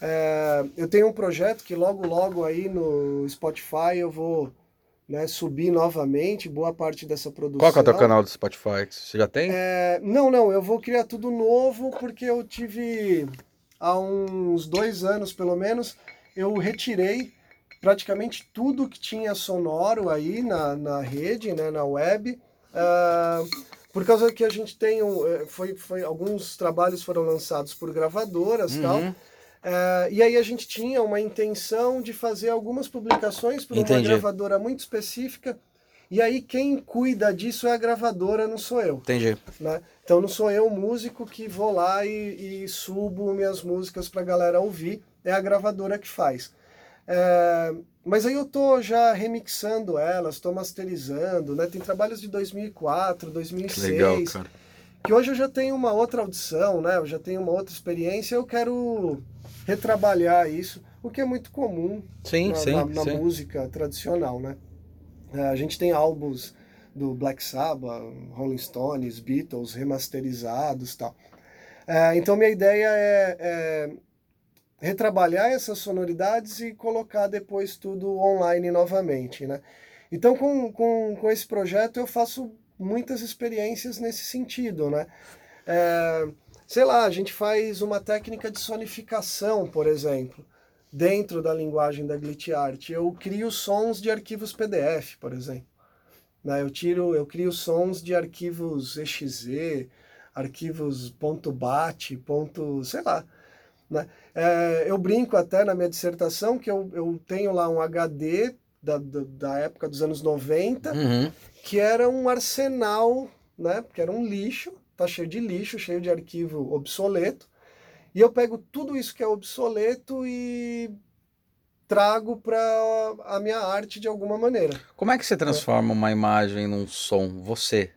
é, eu tenho um projeto que logo logo aí no Spotify eu vou né, subir novamente boa parte dessa produção. Qual que é o teu canal do Spotify? Você já tem? É, não, não, eu vou criar tudo novo porque eu tive há uns dois anos pelo menos, eu retirei praticamente tudo que tinha sonoro aí na, na rede, né, na web, uh, por causa que a gente tem um, é, foi, foi alguns trabalhos foram lançados por gravadoras uhum. tal. Uh, e aí a gente tinha uma intenção de fazer algumas publicações Entendi. uma gravadora muito específica. E aí quem cuida disso é a gravadora, não sou eu. Entendi. Né? Então não sou eu músico que vou lá e, e subo minhas músicas para a galera ouvir. É a gravadora que faz. É, mas aí eu tô já remixando elas, estou masterizando, né? Tem trabalhos de 2004, 2006. Que legal, cara. Que hoje eu já tenho uma outra audição, né? Eu já tenho uma outra experiência. Eu quero retrabalhar isso, o que é muito comum sim, na, sim, na, na sim. música tradicional, né? É, a gente tem álbuns do Black Sabbath, Rolling Stones, Beatles remasterizados tal. É, então minha ideia é, é, retrabalhar essas sonoridades e colocar depois tudo online novamente, né? Então com, com, com esse projeto eu faço muitas experiências nesse sentido, né? É, sei lá, a gente faz uma técnica de sonificação, por exemplo, dentro da linguagem da Glitch Art. Eu crio sons de arquivos PDF, por exemplo. Né? Eu tiro, eu crio sons de arquivos exe, arquivos .bat, ponto, sei lá. Né? É, eu brinco até na minha dissertação que eu, eu tenho lá um HD da, da, da época dos anos 90, uhum. que era um arsenal, né? que era um lixo, tá cheio de lixo, cheio de arquivo obsoleto. E eu pego tudo isso que é obsoleto e trago para a minha arte de alguma maneira. Como é que você transforma é. uma imagem num som? Você?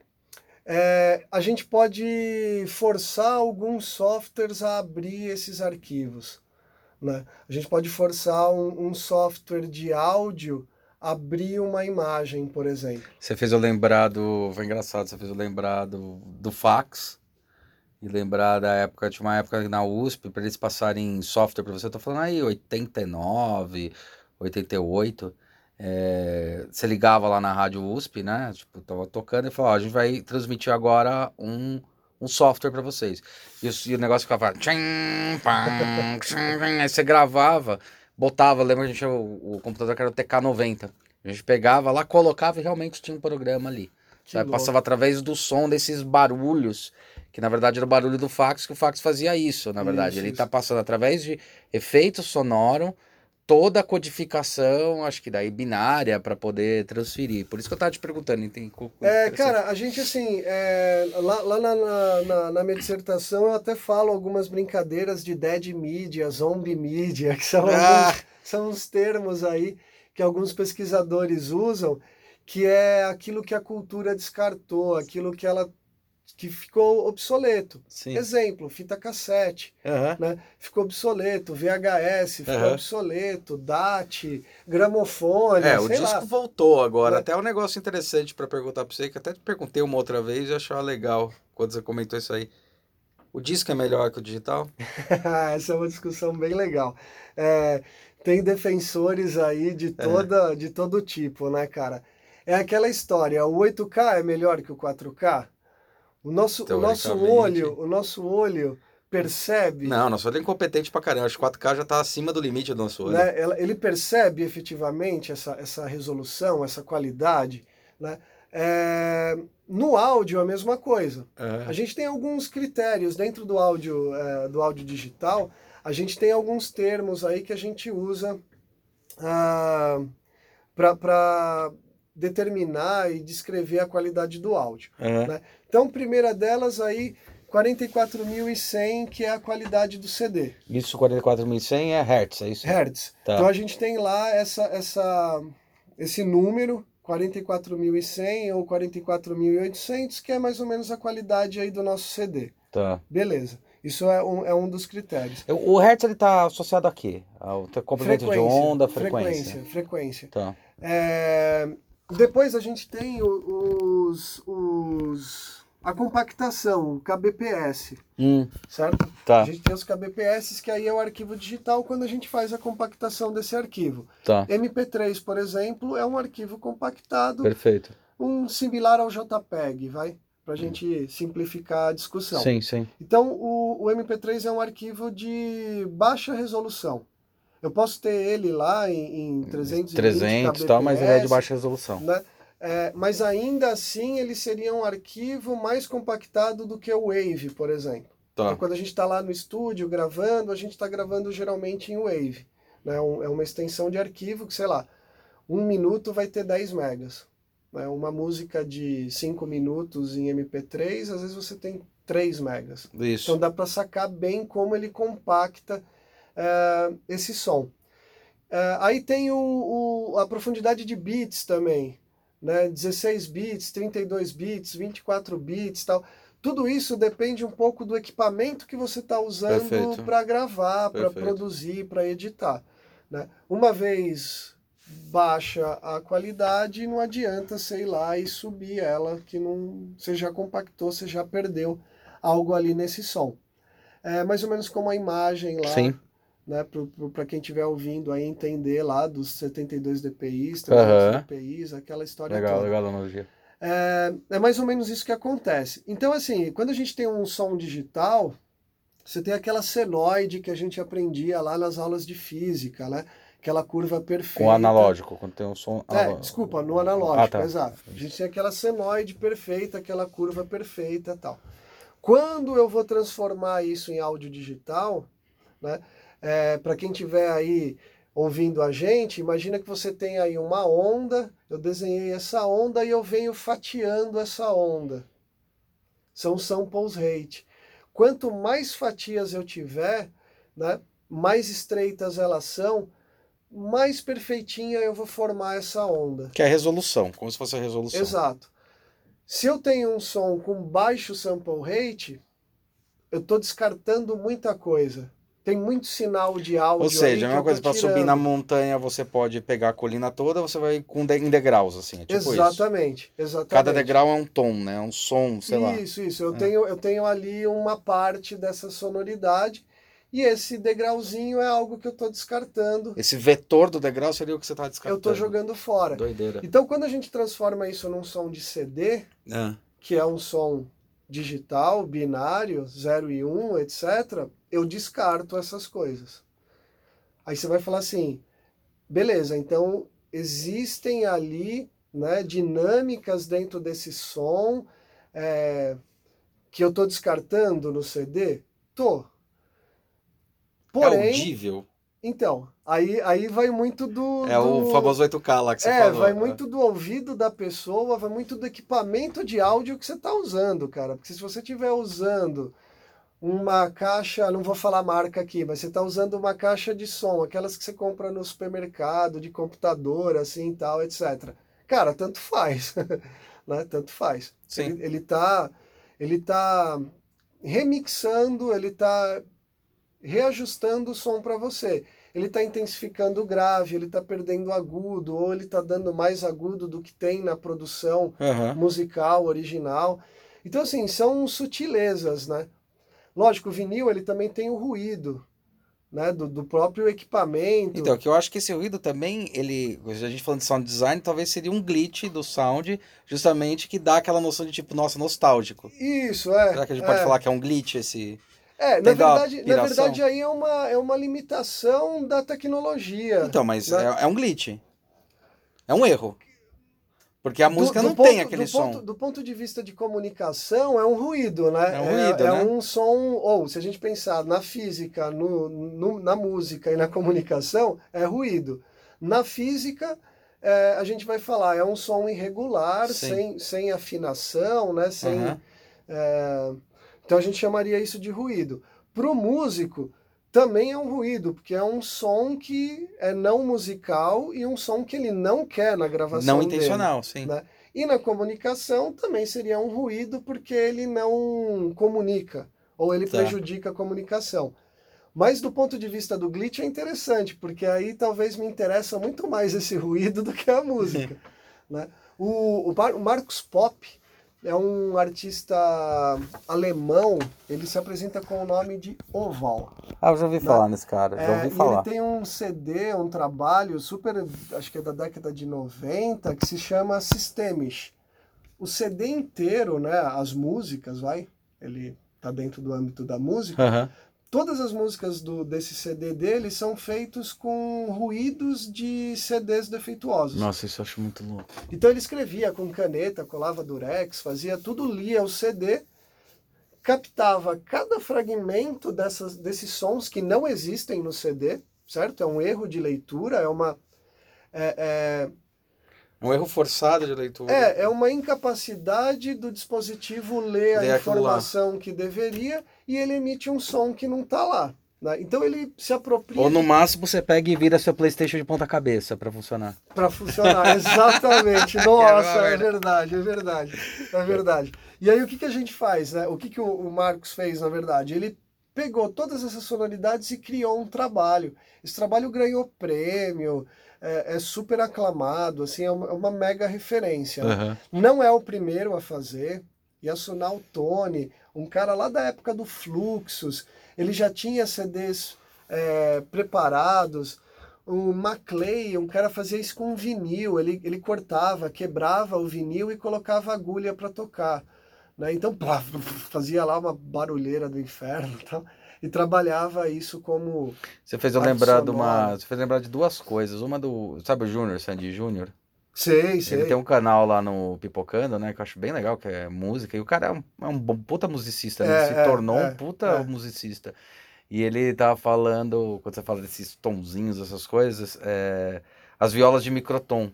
É, a gente pode forçar alguns softwares a abrir esses arquivos. Né? A gente pode forçar um, um software de áudio abrir uma imagem, por exemplo. Você fez eu lembrar do. Foi engraçado, você fez eu lembrar do, do fax. E lembrar da época, tinha uma época na USP, para eles passarem software para você, eu tô falando aí, 89, 88. É, você ligava lá na rádio USP, né? Tipo, tava tocando e falou: ó, a gente vai transmitir agora um, um software para vocês. E o, e o, negócio ficava. Tchim, pam, tchim, aí você gravava botava, lembra que a gente o, o computador que era o TK90. A gente pegava lá, colocava e realmente tinha um programa ali. Passava através do som desses barulhos, que na verdade era o barulho do fax, que o fax fazia isso, na verdade. Isso, Ele está passando através de efeito sonoro toda a codificação, acho que daí binária, para poder transferir. Por isso que eu estava te perguntando. Tem, é, cara, a gente assim, é, lá, lá na, na, na, minha dissertação eu até falo algumas brincadeiras de dead media, zombie media, que são, ah. alguns, são os termos aí que alguns pesquisadores usam, que é aquilo que a cultura descartou, aquilo que ela que ficou obsoleto. Sim. Exemplo, fita cassete, uhum. né? Ficou obsoleto, VHS ficou uhum. obsoleto, DAT, gramofone, É, o disco lá. voltou agora. É. Até um negócio interessante para perguntar para você, que até te perguntei uma outra vez e achava legal quando você comentou isso aí. O disco é melhor que o digital? Essa é uma discussão bem legal. É, tem defensores aí de, toda, de todo tipo, né, cara? É aquela história, o 8K é melhor que o 4K? O nosso, o nosso olho, o nosso olho percebe. Não, nosso olho é incompetente pra caramba. Acho que 4K já está acima do limite do nosso olho. Né? Ele percebe efetivamente essa, essa resolução, essa qualidade. Né? É, no áudio, a mesma coisa. É. A gente tem alguns critérios dentro do áudio, é, do áudio digital. A gente tem alguns termos aí que a gente usa ah, para determinar e descrever a qualidade do áudio. Uhum. Né? Então, primeira delas aí, 44.100, que é a qualidade do CD. Isso, 44.100 é Hertz, é isso? Hertz. Tá. Então a gente tem lá essa, essa, esse número, 44.100 ou 44.800, que é mais ou menos a qualidade aí do nosso CD. Tá. Beleza. Isso é um, é um dos critérios. O Hertz está associado a quê? Ao comprimento de onda, frequência? Frequência, frequência. Tá. É, depois a gente tem os, os a compactação, o KBPS, Hum, certo? tá, A gente tem os KBPS, que aí é o arquivo digital quando a gente faz a compactação desse arquivo. tá. MP3, por exemplo, é um arquivo compactado, Perfeito. um similar ao JPEG, vai? Para a gente simplificar a discussão. Sim, sim. Então, o, o MP3 é um arquivo de baixa resolução. Eu posso ter ele lá em, em 320 300 e tal, mas ele é de baixa resolução. né? É, mas ainda assim ele seria um arquivo mais compactado do que o Wave, por exemplo. Tá. Então, quando a gente está lá no estúdio gravando, a gente está gravando geralmente em Wave. Né? Um- é uma extensão de arquivo que, sei lá, um minuto vai ter 10 megas. Né? Uma música de 5 minutos em MP3, às vezes você tem 3 megas. Isso. Então dá para sacar bem como ele compacta eh, esse som. Eh, aí tem o, o- a profundidade de bits também, né? 16 bits, 32 bits, 24 bits, tal. Tudo isso depende um pouco do equipamento que você está usando para gravar, para produzir, para editar. Né? Uma vez baixa a qualidade, não adianta, sei lá, e subir ela, que não, você já compactou, você já perdeu algo ali nesse som. É mais ou menos como a imagem lá, Sim. Né, para quem estiver ouvindo aí entender lá dos 72 dpi, 300 Aham. dpi, aquela história Legal, toda. legal analogia. É, é mais ou menos isso que acontece. Então, assim, quando a gente tem um som digital, você tem aquela senoide que a gente aprendia lá nas aulas de física, né? Aquela curva perfeita. Com analógico, quando tem um som. É, analógico. desculpa, no analógico, Ah, tá. exato. A gente tem aquela senoide perfeita, aquela curva perfeita e tal. Quando eu vou transformar isso em áudio digital, né? Para quem tiver aí ouvindo a gente, imagina que você tem aí uma onda, eu desenhei essa onda e eu venho fatiando essa onda. São samples rate. Quanto mais fatias eu tiver, né, mais estreitas elas são, mais perfeitinha eu vou formar essa onda. Que é a resolução, como se fosse a resolução. Exato. Se eu tenho um som com baixo sample rate, eu estou descartando muita coisa. Tem muito sinal de áudio. Ou seja, a mesma eu coisa, para subir na montanha, você pode pegar a colina toda, você vai com de- em degraus, assim, é tipo isso. exatamente, exatamente. Cada degrau é um tom, né? É um som, sei lá. Isso, isso. Eu, É. tenho, eu tenho ali uma parte dessa sonoridade e esse degrauzinho é algo que eu estou descartando. Esse vetor do degrau seria o que você está Eu descartando. estou jogando fora. Doideira. Então, quando a gente transforma isso num som de CD, É. que é um som digital, binário, 0 e 1, um, etc., eu descarto essas coisas. Aí você vai falar assim, beleza, então existem ali né, dinâmicas dentro desse som é, que eu estou descartando no CD? Tô. É Porém, audível. então, aí, aí vai muito do... É o do- famoso 8K lá que você é, falou. vai muito do ouvido da pessoa, vai muito do equipamento de áudio que você está usando, cara. Porque se você estiver usando uma caixa, não vou falar marca aqui, mas você está usando uma caixa de som, aquelas que você compra no supermercado, de computador, assim, tal, etc. Cara, tanto faz, né? Tanto faz. Sim. Ele, ele tá, ele tá remixando, ele tá reajustando o som para você. Ele está intensificando o grave, ele está perdendo o agudo, ou ele está dando mais agudo do que tem na produção Aham. musical original. Então, assim, são sutilezas, né? Lógico, o vinil ele também tem o ruído, né? Do, do próprio equipamento. Então, que eu acho que esse ruído também, ele, a gente falando de sound design, talvez seria um glitch do sound, justamente que dá aquela noção de tipo, nossa, nostálgico. Isso, é. Será que a gente é. pode falar que é um glitch esse? É, na verdade, na verdade aí é uma, é uma limitação da tecnologia. Então, mas né? é, é um glitch. É um erro. Porque a Do- música do não ponto- tem aquele do som. Ponto, do ponto de vista de comunicação, é um ruído, né? É um ruído, é, né? um som, ou se a gente pensar na física, no, no- na música e na comunicação, é ruído. Na física, é, a gente vai falar, é um som irregular, Sim. sem, sem afinação, né? Sem, Aham. é, então a gente chamaria isso de ruído. Para o músico, também é um ruído, porque é um som que é não musical e um som que ele não quer na gravação Não dele intencional, sim. né? E na comunicação também seria um ruído porque ele não comunica ou ele Tá. prejudica a comunicação. Mas do ponto de vista do glitch é interessante, porque aí talvez me interessa muito mais esse ruído do que a música. né? o, o, Mar- o Marcos Pop é um artista alemão, ele se apresenta com o nome de Oval. Ah, eu já ouvi falar nesse cara, já ouvi é, falar. Ele tem um CD, um trabalho super, acho que é da década de 90, que se chama Systemisch. O CD inteiro, né, as músicas, vai, ele tá dentro do âmbito da música. Todas as músicas do, desse CD dele são feitos com ruídos de CDs defeituosos. Nossa, isso eu acho muito louco. Então ele escrevia com caneta, colava durex, fazia tudo, lia o CD, captava cada fragmento dessas, desses sons que não existem no CD, certo? É um erro de leitura, é uma. É, Um erro forçado de leitura. é, é uma incapacidade do dispositivo ler Ler a informação que deveria e ele emite um som que não está lá. né? Então ele se apropria Ou no máximo você pega e vira seu Playstation de ponta cabeça pra funcionar. Para funcionar, exatamente. Nossa, é verdade, é verdade, é verdade. E aí o que, que a gente faz, né? O que, que o, o Marcos fez, na verdade? Ele pegou todas essas sonoridades e criou um trabalho. Esse trabalho ganhou prêmio, é, é super aclamado, assim, é uma, é uma mega referência. né? Não é o primeiro a fazer. Yasunao Tone, um cara lá da época do Fluxus, ele já tinha CDs é, preparados. O Maclay, um cara fazia isso com vinil, ele, ele cortava, quebrava o vinil e colocava agulha para tocar. Né? Então, plá, fazia lá uma barulheira do inferno e tal, e trabalhava isso como. Você fez eu lembrar de uma. Você fez lembrar de duas coisas. Uma do. Sabe o Júnior, Sandy Júnior? Sei, sei. Ele tem um canal lá no Pipocando, né? Que eu acho bem legal, que é música. E o cara é um, é um puta musicista, né? É, Ele se é, tornou é, um puta é. musicista. E ele tava falando, quando você fala desses tonzinhos, essas coisas, é, as violas de microtom.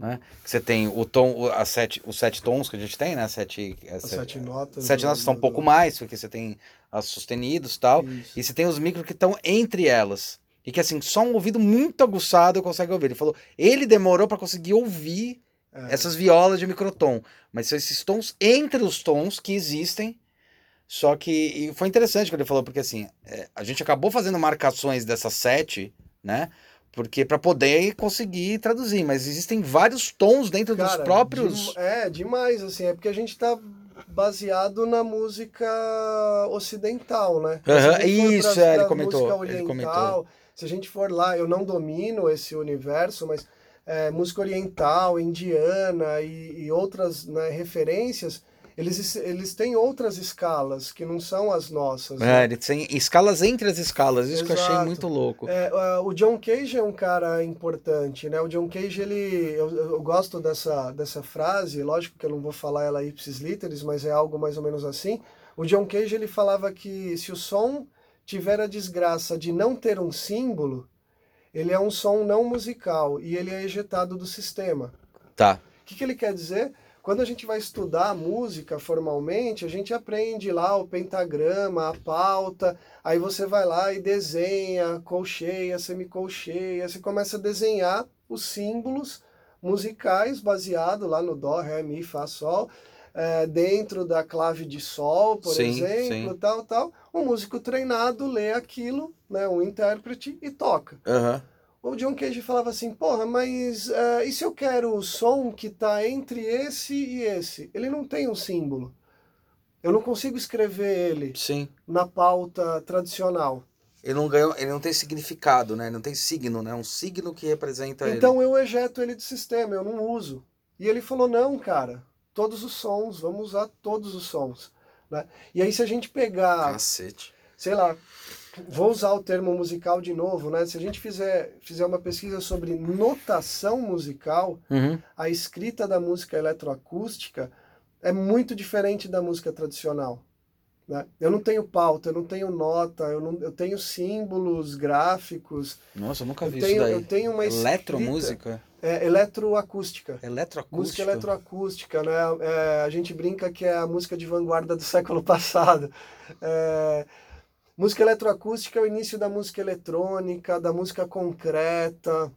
Né? Que você tem o tom, o- as sete, os sete tons que a gente tem, né? Sete, é, As sete, sete notas. sete do- notas são um pouco mais, porque você tem as sustenidos e tal. Isso. E você tem os micros que estão entre elas. E que assim, só um ouvido muito aguçado consegue ouvir. Ele falou, ele demorou para conseguir ouvir É. essas violas de microtom. Mas são esses tons entre os tons que existem. Só que e foi interessante que ele falou, porque assim, é, a gente acabou fazendo marcações dessas sete, né? Porque para poder conseguir traduzir, mas existem vários tons dentro dos Cara, próprios. dem- é, demais, assim, é porque a gente tá baseado na música ocidental, né? For isso, pra- é, ele comentou, música ele oriental, comentou. Se a gente for lá, eu não domino esse universo, mas é, música oriental, indiana e, e outras né, referências, eles, eles têm outras escalas que não são as nossas. É, né? ele tem escalas entre as escalas, isso que eu achei Exato. muito louco. É, ah, o John Cage é um cara importante, né? O John Cage, ele, eu, eu gosto dessa, dessa frase, lógico que eu não vou falar ela ipsis literis, mas é algo mais ou menos assim. O John Cage, ele falava que se o som tiver a desgraça de não ter um símbolo, ele é um som não musical e ele é ejetado do sistema. Tá. O que, que ele quer dizer? Quando a gente vai estudar música formalmente, a gente aprende lá o pentagrama, a pauta, aí você vai lá e desenha, colcheia, semicolcheia, você começa a desenhar os símbolos musicais baseado lá no dó, ré, mi, fá, sol, eh, dentro da clave de sol, por Sim, exemplo, sim. tal, tal. Um músico treinado lê aquilo, né, um intérprete e toca. Aham. O John Cage falava assim, porra, mas eh, e se eu quero o som que está entre esse e esse? Ele não tem um símbolo. Eu não consigo escrever ele Sim. na pauta tradicional. Ele não ganhou, ele não tem significado, né? Ele não tem signo, né? Um signo que representa ele. Então eu ejeto ele do sistema, eu não uso. E ele falou, não, cara, todos os sons, vamos usar todos os sons. né? E aí se a gente pegar, Cacete. Sei lá, vou usar o termo musical de novo, né? Se a gente fizer, fizer uma pesquisa sobre notação musical, Uhum. a escrita da música eletroacústica é muito diferente da música tradicional. Né? Eu não tenho pauta, eu não tenho nota, eu, não, eu tenho símbolos gráficos, Nossa, eu nunca eu vi tenho, isso daí. eu tenho uma escrita, Eletromúsica? é, eletroacústica. Eletroacústica? Música eletroacústica, né? É, a gente brinca que é a música de vanguarda do século passado. É, música eletroacústica é o início da música eletrônica, da música concreta.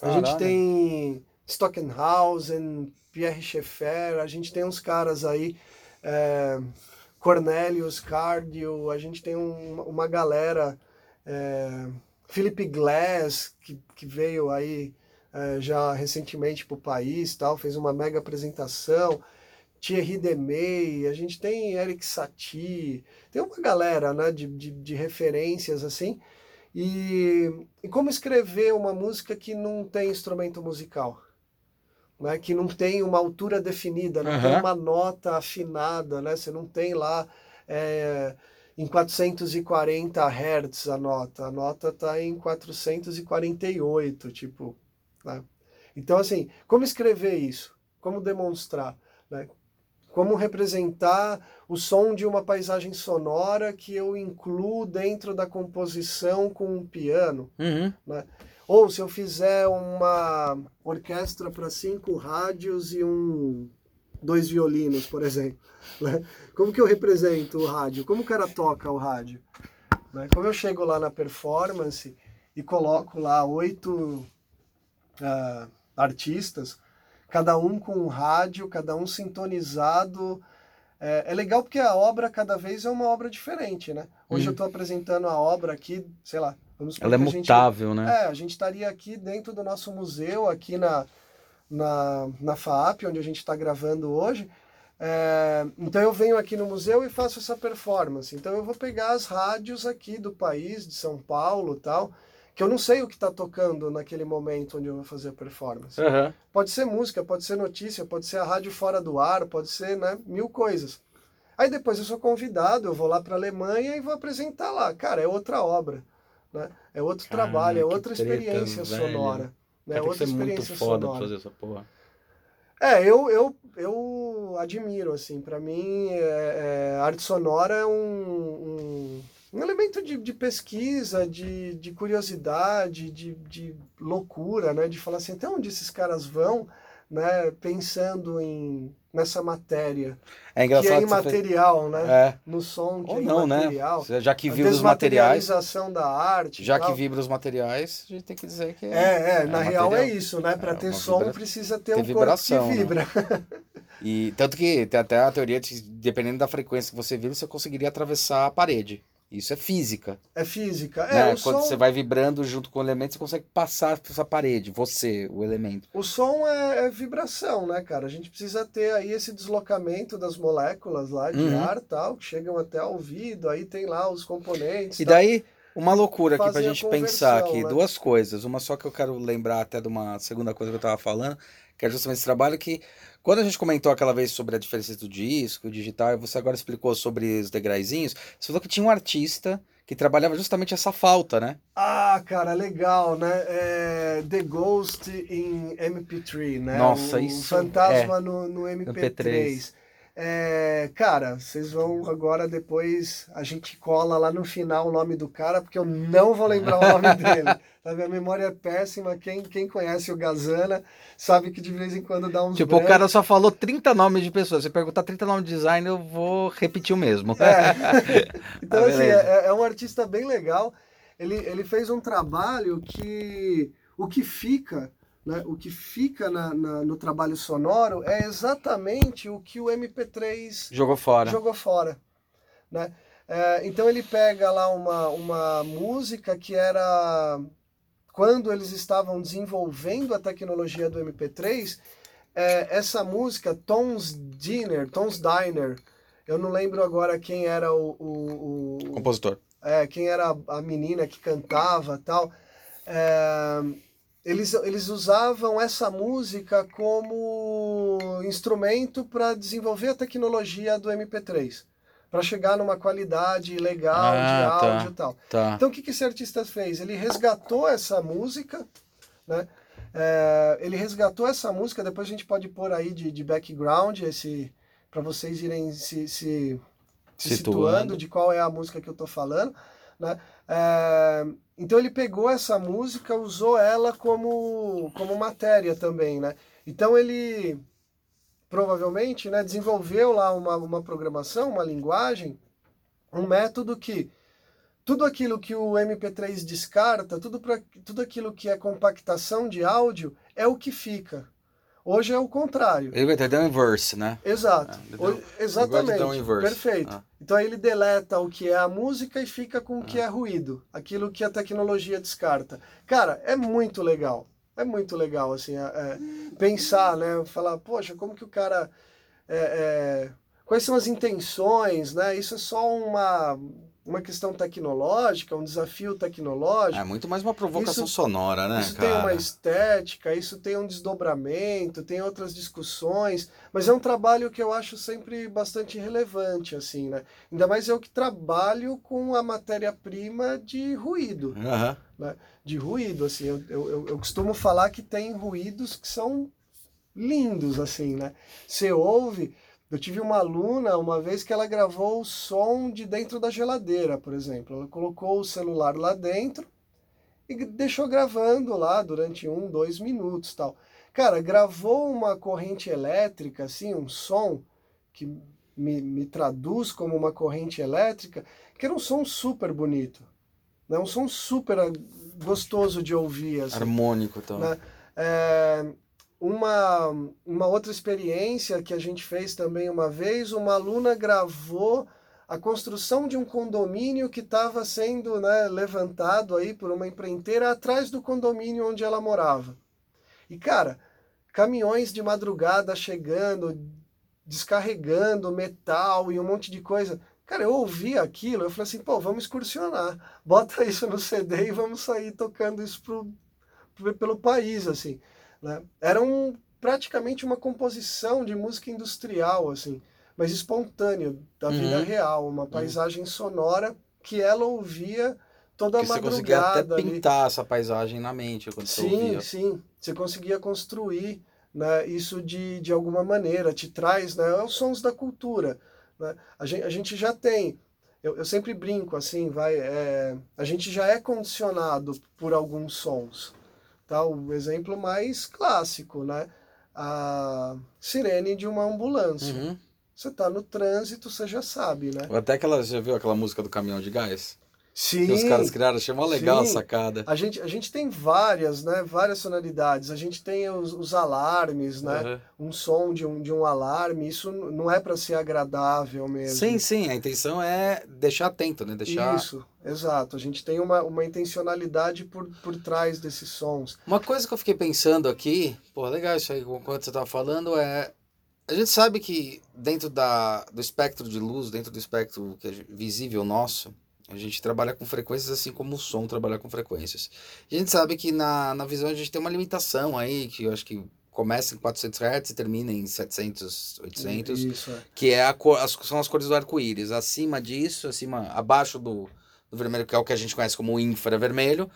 A gente tem Stockenhausen, Pierre Schaeffer, a gente tem uns caras aí, é, Cornelius Cardio, a gente tem um- uma galera, é, Philip Glass, que, que veio aí é, já recentemente para o país, tal, fez uma mega apresentação. Thierry Demey, a gente tem Eric Satie, tem uma galera né, de, de, de referências assim. E, e como escrever uma música que não tem instrumento musical? Né, que não tem uma altura definida, não uhum. tem uma nota afinada, né? Você não tem lá é, em 440 Hz a nota, a nota está em 448, tipo. Né? Então, assim, como escrever isso? Como demonstrar? Né? Como representar o som de uma paisagem sonora que eu incluo dentro da composição com um piano? Uhum. Né? Ou se eu fizer uma orquestra para cinco rádios e um dois violinos, por exemplo. Né? Como que eu represento o rádio? Como o cara toca o rádio? Né? Como eu chego lá na performance e coloco lá oito uh, artistas, cada um com um rádio, cada um sintonizado. É, é, legal porque a obra cada vez é uma obra diferente, né? Hoje eu estou uhum. apresentando a obra aqui, sei lá, vamos Ela é mutável, gente, né? É, a gente estaria aqui dentro do nosso museu, aqui na, na, na FAAP, onde a gente está gravando hoje. É, então eu venho aqui no museu e faço essa performance. Então eu vou pegar as rádios aqui do país, de São Paulo tal, que eu não sei o que está tocando naquele momento onde eu vou fazer a performance. Uhum. Pode ser música, pode ser notícia, pode ser a rádio fora do ar, pode ser né, mil coisas. Aí depois eu sou convidado, eu vou lá para a Alemanha e vou apresentar lá. Cara, é outra obra, né? é outro trabalho, é outra experiência velho. sonora. Né? Tem outra experiência muito foda sonora. fazer essa porra. É, eu, eu, eu admiro, assim, para mim, é, é, arte sonora é um, um um elemento de, de pesquisa, de, de curiosidade, de, de loucura, né? De falar assim, até onde esses caras vão, né? Pensando em nessa matéria. É engraçado. Que é imaterial, né? É. No som que Ou é não, né? imaterial. Né? Já que vibra os materiais. da arte. Já que vibra os materiais, a gente tem que dizer que é. É, é, é na real é isso, né? Para é, ter som vibra... precisa ter, ter um vibração, corpo que né? vibra. Né? E tanto que tem até a teoria de dependendo da frequência que você vibra, você conseguiria atravessar a parede. Isso é física. É física. É, né? Quando som... você vai vibrando junto com o elemento, você consegue passar por essa parede, você, o elemento. O som é, é, vibração, né, cara? A gente precisa ter aí esse deslocamento das moléculas lá de uhum. ar tal, que chegam até ao ouvido, aí tem lá os componentes. E tal. daí, uma loucura aqui pra gente pensar aqui, né? duas coisas. Uma só que eu quero lembrar até de uma segunda coisa que eu tava falando, que é justamente esse trabalho que quando a gente comentou aquela vez sobre a diferença do disco, o digital, e você agora explicou sobre os degraizinhos, você falou que tinha um artista que trabalhava justamente essa falta, né? Ah, cara, legal, né? É The Ghost em MP3, né? Nossa, o isso. Fantasma é. no, no MP3. MP3. É, cara, vocês vão agora depois a gente cola lá no final o nome do cara, porque eu não vou lembrar o nome dele. A minha memória é péssima. Quem, quem conhece o Gazana sabe que de vez em quando dá uns. Tipo, brancos. o cara só falou 30 nomes de pessoas. Se perguntar 30 nomes de design, eu vou repetir o mesmo. É. então, ah, assim, é, é um artista bem legal. Ele, ele fez um trabalho que o que fica né, o que fica na, na, no trabalho sonoro é exatamente o que o MP3 jogou fora. Jogou fora né? É, então ele pega lá uma, uma música que era quando eles estavam desenvolvendo a tecnologia do MP3, é, essa música Tom's Dinner, Tom's Diner, eu não lembro agora quem era o, o, o compositor. É, quem era a menina que cantava tal. É, eles, eles usavam essa música como instrumento para desenvolver a tecnologia do MP3, para chegar numa qualidade legal ah, de tá, áudio e tal. Tá. Então o que, que esse artista fez? Ele resgatou essa música, né? É, ele resgatou essa música, depois a gente pode pôr aí de, de background esse para vocês irem se, se, se situando de qual é a música que eu estou falando. Né? É, então ele pegou essa música, usou ela como, como matéria também, né? Então ele provavelmente né, desenvolveu lá uma, uma programação, uma linguagem, um método que tudo aquilo que o MP3 descarta, tudo, pra, tudo aquilo que é compactação de áudio, é o que fica. Hoje é o contrário. Ele vai ter um inverse, né? Exato. É, Hoje, exatamente. Um Perfeito. Ah. Então ele deleta o que é a música e fica com o que ah. é ruído, aquilo que a tecnologia descarta. Cara, é muito legal. É muito legal, assim, é, é, pensar, né? Falar, poxa, como que o cara é, é, quais são as intenções, né? Isso é só uma uma questão tecnológica, um desafio tecnológico. É muito mais uma provocação isso, sonora, né? Isso cara? tem uma estética, isso tem um desdobramento, tem outras discussões, mas é um trabalho que eu acho sempre bastante relevante, assim, né? Ainda mais eu que trabalho com a matéria-prima de ruído, uhum. né? De ruído, assim, eu, eu, eu costumo falar que tem ruídos que são lindos, assim, né? Você ouve eu tive uma aluna uma vez que ela gravou o som de dentro da geladeira, por exemplo. Ela colocou o celular lá dentro e deixou gravando lá durante um, dois minutos tal. Cara, gravou uma corrente elétrica, assim, um som que me, me traduz como uma corrente elétrica, que era um som super bonito. Né? Um som super gostoso de ouvir. Assim, Harmônico também. Né? É, uma, uma outra experiência que a gente fez também uma vez, uma aluna gravou a construção de um condomínio que estava sendo né, levantado aí por uma empreiteira atrás do condomínio onde ela morava. E cara, caminhões de madrugada chegando, descarregando metal e um monte de coisa. Cara, eu ouvi aquilo, eu falei assim, pô, vamos excursionar, bota isso no CD e vamos sair tocando isso pro, pro pelo país, assim. Né? Era um, praticamente uma composição de música industrial, assim, mas espontânea, da uhum. vida real, uma uhum. paisagem uhum. sonora que ela ouvia toda a madrugada. Você conseguia até pintar ali. essa paisagem na mente quando sim, você ouvia. Sim, Você conseguia construir né, isso de, de alguma maneira, te traz né, os sons da cultura. Né? A, gente, a gente já tem, eu, eu sempre brinco assim, vai, é, a gente já é condicionado por alguns sons. Tá? O exemplo mais clássico, né? A sirene de uma ambulância. Uhum. Você está no trânsito, você já sabe, né? Até aquela, já viu aquela música do caminhão de gás? Sim. Que os caras criaram, achei mó legal sim. a sacada. A gente, a gente tem várias, né? Várias sonoridades. A gente tem os, os alarmes, né? Uhum. Um som de um, de um alarme. Isso não é para ser agradável mesmo. Sim, sim. A intenção é deixar atento, né? Deixar... Isso, exato. A gente tem uma, uma intencionalidade por, por trás desses sons. Uma coisa que eu fiquei pensando aqui, pô, legal isso aí, enquanto você tava falando, é a gente sabe que dentro da, do espectro de luz, dentro do espectro que é visível nosso, a gente trabalha com frequências assim como o som trabalha com frequências. A gente sabe que na, na visão a gente tem uma limitação aí, que eu acho que começa em 400 Hz e termina em 700, 800, Isso, é. que é a cor, as, são as cores do arco-íris. Acima disso, acima, abaixo do, do vermelho, que é o que a gente conhece como infravermelho,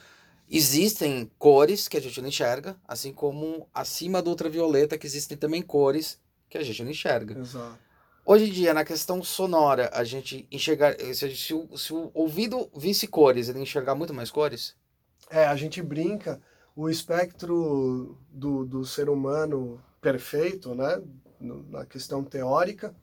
existem cores que a gente não enxerga, assim como acima do ultravioleta, que existem também cores que a gente não enxerga. Exato. Hoje em dia, na questão sonora, a gente enxergar. Se, se, o, se o ouvido visse cores, ele enxergar muito mais cores? É, a gente brinca, o espectro do, do ser humano perfeito, né? Na questão teórica,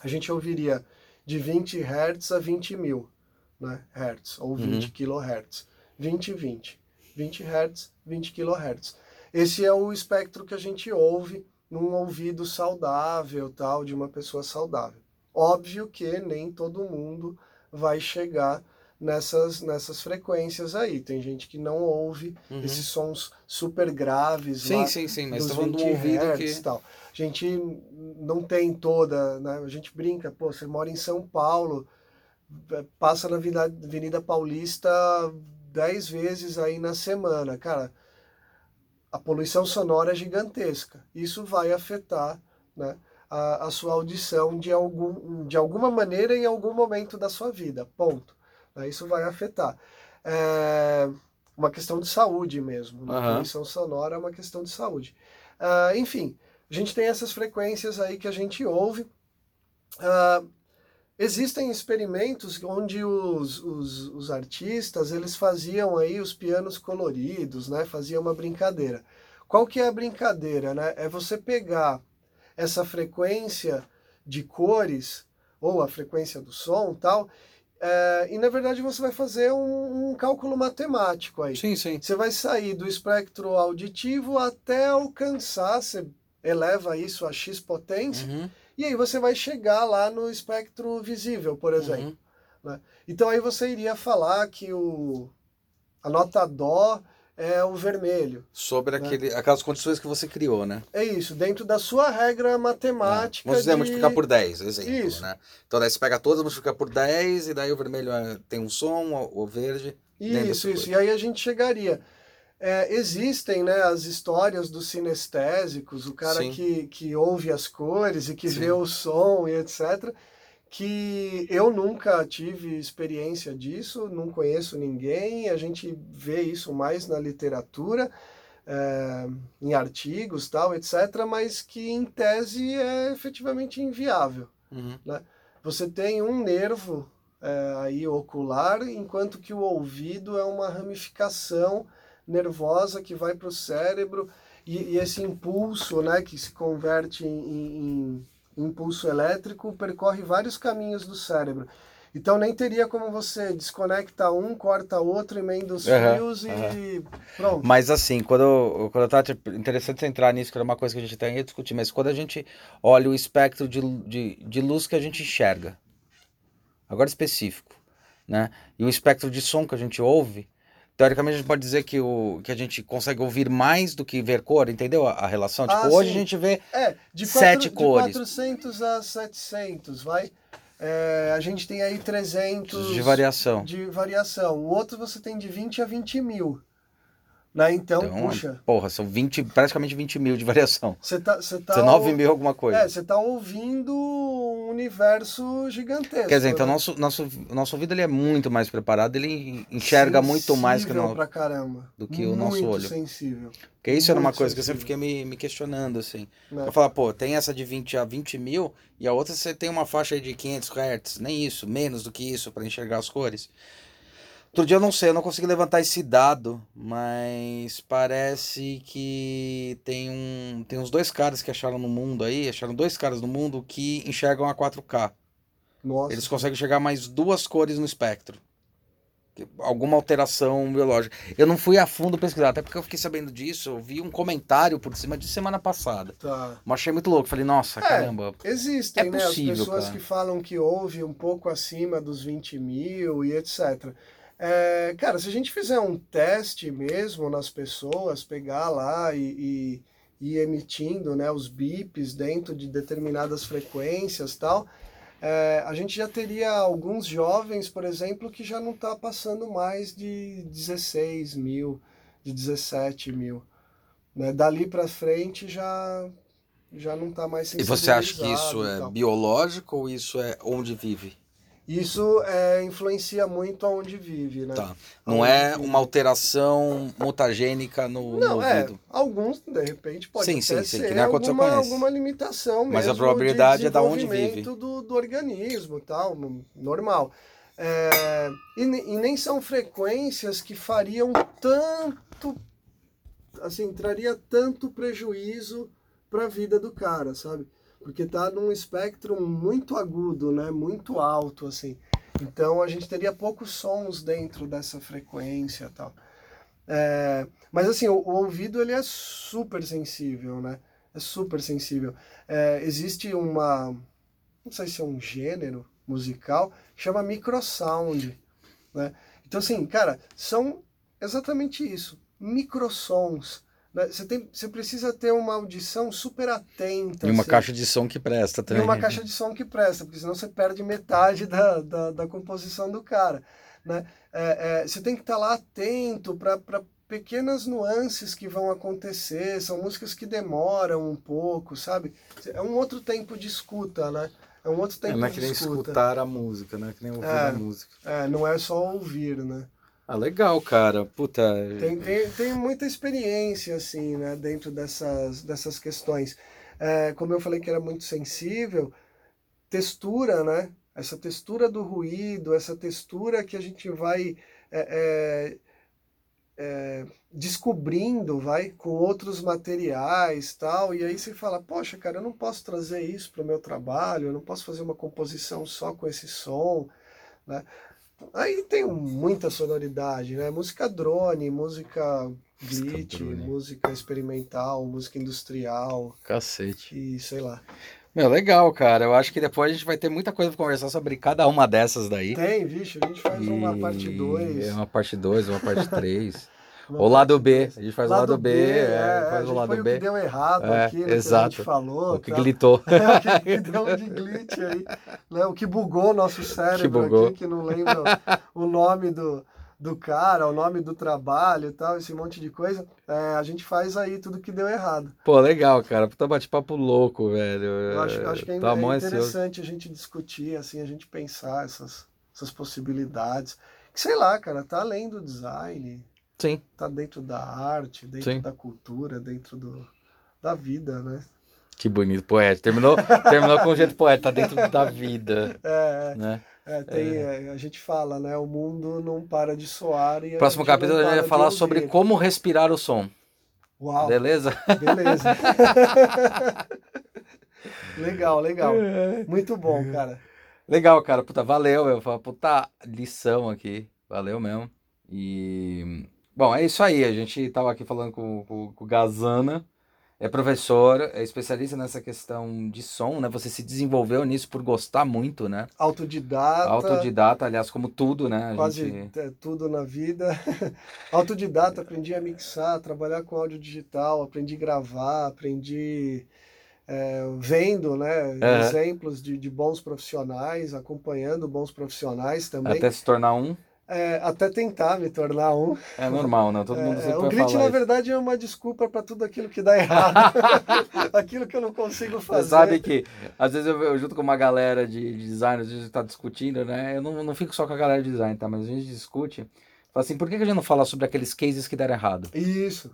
a gente ouviria de 20 Hz a 20 mil né, Hertz, ou 20 uhum. kHz. 20 e 20. 20 Hz, 20 kHz. Esse é o espectro que a gente ouve num ouvido saudável, tal, de uma pessoa saudável. Óbvio que nem todo mundo vai chegar nessas, nessas frequências aí. Tem gente que não ouve uhum. esses sons super graves. Sim, lá, sim, sim, mas estamos no ouvido que... Tal. A gente não tem toda, né? A gente brinca, pô, você mora em São Paulo, é, passa na Avenida Paulista dez vezes aí na semana. Cara, a poluição sonora é gigantesca. Isso vai afetar né, a, a, sua audição de, algum, de alguma maneira em algum momento da sua vida. Ponto. Né, isso vai afetar. É uma questão de saúde mesmo. Né? Uhum. A poluição sonora é uma questão de saúde. Uh, enfim, a gente tem essas frequências aí que a gente ouve. Uh, Existem experimentos onde os, os, os, artistas eles faziam aí os pianos coloridos, né? Faziam uma brincadeira. Qual que é a brincadeira, né? É você pegar essa frequência de cores ou a frequência do som tal é, e na verdade você vai fazer um, um, cálculo matemático aí. Sim, sim. Você vai sair do espectro auditivo até alcançar, você eleva isso a x potência. Uhum e aí você vai chegar lá no espectro visível, por exemplo. Uhum. Né? Então aí você iria falar que o, a nota Dó é o vermelho. Sobre aquele, aquelas condições que você criou, né? É isso, dentro da sua regra matemática. Vamos dizer, de... multiplicar por 10, exemplo, Isso. né? Então daí você pega todas, multiplica por 10, e daí o vermelho é- tem um som, o o verde... Isso, isso. E aí a gente chegaria. É, existem né, as histórias dos sinestésicos, o cara Sim. que, que ouve as cores e que Sim. vê o som e etc. Que eu nunca tive experiência disso, não conheço ninguém, a gente vê isso mais na literatura, é, em artigos, tal, etc., mas que em tese é efetivamente inviável. Uhum. Você tem um nervo é, aí ocular, enquanto que o ouvido é uma ramificação nervosa que vai para o cérebro e, e esse impulso, né, que se converte em, em- em impulso elétrico, percorre vários caminhos do cérebro. Então nem teria como você desconecta um, corta outro, emenda os Aham, fios e pronto. Mas assim, quando, quando tipo, interessante entrar nisso, que era uma coisa que a gente até ia discutir, mas quando a gente olha o espectro de, de, de luz que a gente enxerga, agora específico, né? E o espectro de som que a gente ouve, teoricamente a gente pode dizer que, o, que a gente consegue ouvir mais do que ver cor, entendeu a, a relação? Tipo, Ah, hoje sim. a gente vê É, de, Sete quatro, cores. de 400 a 700, vai. É, a gente tem aí 300 de variação. de variação. O outro você tem de 20 a 20 mil. Né? Então, Então, puxa, porra, são 20, praticamente 20 mil de variação. você tá, tá, 19 mil alguma coisa. É, você tá ouvindo um universo gigantesco. Quer dizer, então né? nosso, nosso, nosso ouvido ele é muito mais preparado, ele enxerga muito mais que Sensível no, pra caramba. do que o nosso Muito olho. sensível. Porque isso era uma Muito coisa que eu sempre sensível. fiquei me, me questionando, assim. Né? Eu falar, pô, tem essa de 20 a 20 mil e a outra você tem uma faixa aí de 500 Hz, nem isso, menos do que isso para enxergar as cores. Outro dia eu não sei, eu não consegui levantar esse dado, mas parece que tem um, tem uns dois caras que acharam no mundo aí, acharam dois caras no mundo que enxergam a 4K. Nossa. Eles conseguem enxergar mais duas cores no espectro. Alguma alteração biológica. Eu não fui a fundo pesquisar, até porque eu fiquei sabendo disso. Eu vi um comentário por cima de semana passada. Tá. Mas achei muito louco. Falei, nossa, É, caramba. Existem, É né? possível, As pessoas cara. que falam que houve um pouco acima dos 20 mil e etc. É, cara, se a gente fizer um teste mesmo nas pessoas, pegar lá e, e, e ir emitindo né, os bips dentro de determinadas frequências tal, é, a gente já teria alguns jovens, por exemplo, que já não está passando mais de 16 mil, de 17 mil. Né? Dali para frente já, já não está mais E você acha que isso é biológico ou isso é onde vive? Isso é, influencia muito aonde vive, né? Tá. Não Aonde é vive. uma alteração mutagênica no, no Não, é, ouvido. alguns, de repente, pode Sim, sim, sim, ser que nem aconteceu alguma, alguma limitação Mas a probabilidade de é da onde desenvolvimento Do, do organismo tal, normal. É, e, e nem são frequências que fariam tanto, assim, traria tanto prejuízo para a vida do cara, sabe? Porque tá num espectro muito agudo, né? Muito alto, assim. Então a gente teria poucos sons dentro dessa frequência tal. É, mas assim, o, o ouvido ele é super sensível, né? É super sensível. É, existe uma, não sei se é um gênero musical, chama microsound, né? Então assim, cara, são exatamente isso, microsons. Né? Você, tem, você precisa ter uma audição super atenta. E uma assim. caixa de som que presta E também. uma caixa de som que presta, porque senão você perde metade da, da, da composição do cara. Né? É, é, você tem que estar lá atento para pequenas nuances que vão acontecer, são músicas que demoram um pouco, sabe? É um outro tempo de escuta, né? É um outro É, tempo não é que nem escuta. escutar a música, né? Que nem ouvir É. a música. É, não é só ouvir, né? Ah, legal, cara. Puta. Tem, tem, tem muita experiência, assim, né, dentro dessas, dessas questões. É, como eu falei que era muito sensível, textura, né? Essa textura do ruído, essa textura que a gente vai é, é, é, descobrindo, vai, com outros materiais tal, e aí você fala, poxa, cara, eu não posso trazer isso para o meu trabalho, eu não posso fazer uma composição só com esse som, né? Aí tem muita sonoridade, né? Música drone, música glitch, música experimental, música industrial Cacete. e sei lá. Meu, legal, cara. Eu acho que depois a gente vai ter muita coisa pra conversar sobre cada uma dessas daí. Tem, vixe, a gente faz uma E parte 2. É uma parte 2, uma parte 3. O lado B, a gente faz o Lado lado B, B, é, é, a faz o lado foi o B. que deu errado É, aqui, né, que a exato. gente falou. O que tá? glitou. o que deu de glitch aí, né? O que bugou nosso cérebro bugou. aqui, que não lembra o nome do, do cara, o nome do trabalho e tal, esse monte de coisa. É, a gente faz aí tudo que deu errado. Pô, legal, cara. Puta bate-papo louco, velho. Eu acho, eu acho que é, Tá é interessante a gente discutir, assim, a gente pensar essas, essas possibilidades. Que, sei lá, cara, tá além do design, Sim, tá dentro da arte, dentro Sim. da cultura, dentro do, da vida, né? que bonito, poeta. Terminou, terminou com um jeito poeta, tá dentro da vida, É, né? é, tem, é, a gente fala, né? O mundo não para de soar e Próximo capítulo a gente vai falar sobre como respirar o som. Uau, Beleza? beleza. legal, legal. Muito bom, cara. Legal, cara. Puta, valeu. Eu falo, puta lição aqui. Valeu mesmo. E. Bom, é isso aí. A gente tava aqui falando com, com, com o Gazana. É professor, é especialista nessa questão de som, né? Você se desenvolveu nisso por gostar muito, né? Autodidata. Autodidata, aliás, como tudo, né? A quase gente... é, tudo na vida. Autodidata, aprendi a mixar, trabalhar com áudio digital, aprendi a gravar, aprendi é, vendo né, Aham. exemplos de, de bons profissionais, acompanhando bons profissionais também, Até se tornar um. É, até tentar me tornar um. É normal, né? Todo mundo É, sempre o falar na isso. verdade, é uma desculpa para tudo aquilo que dá errado, aquilo que eu não consigo Você fazer. sabe que, às vezes, eu, eu junto com uma galera de, de designers, a gente tá discutindo, né? Eu não, não fico só com a galera de design, tá? Mas a gente discute. Fala assim, por que que a gente não fala sobre aqueles cases que deram errado? Isso,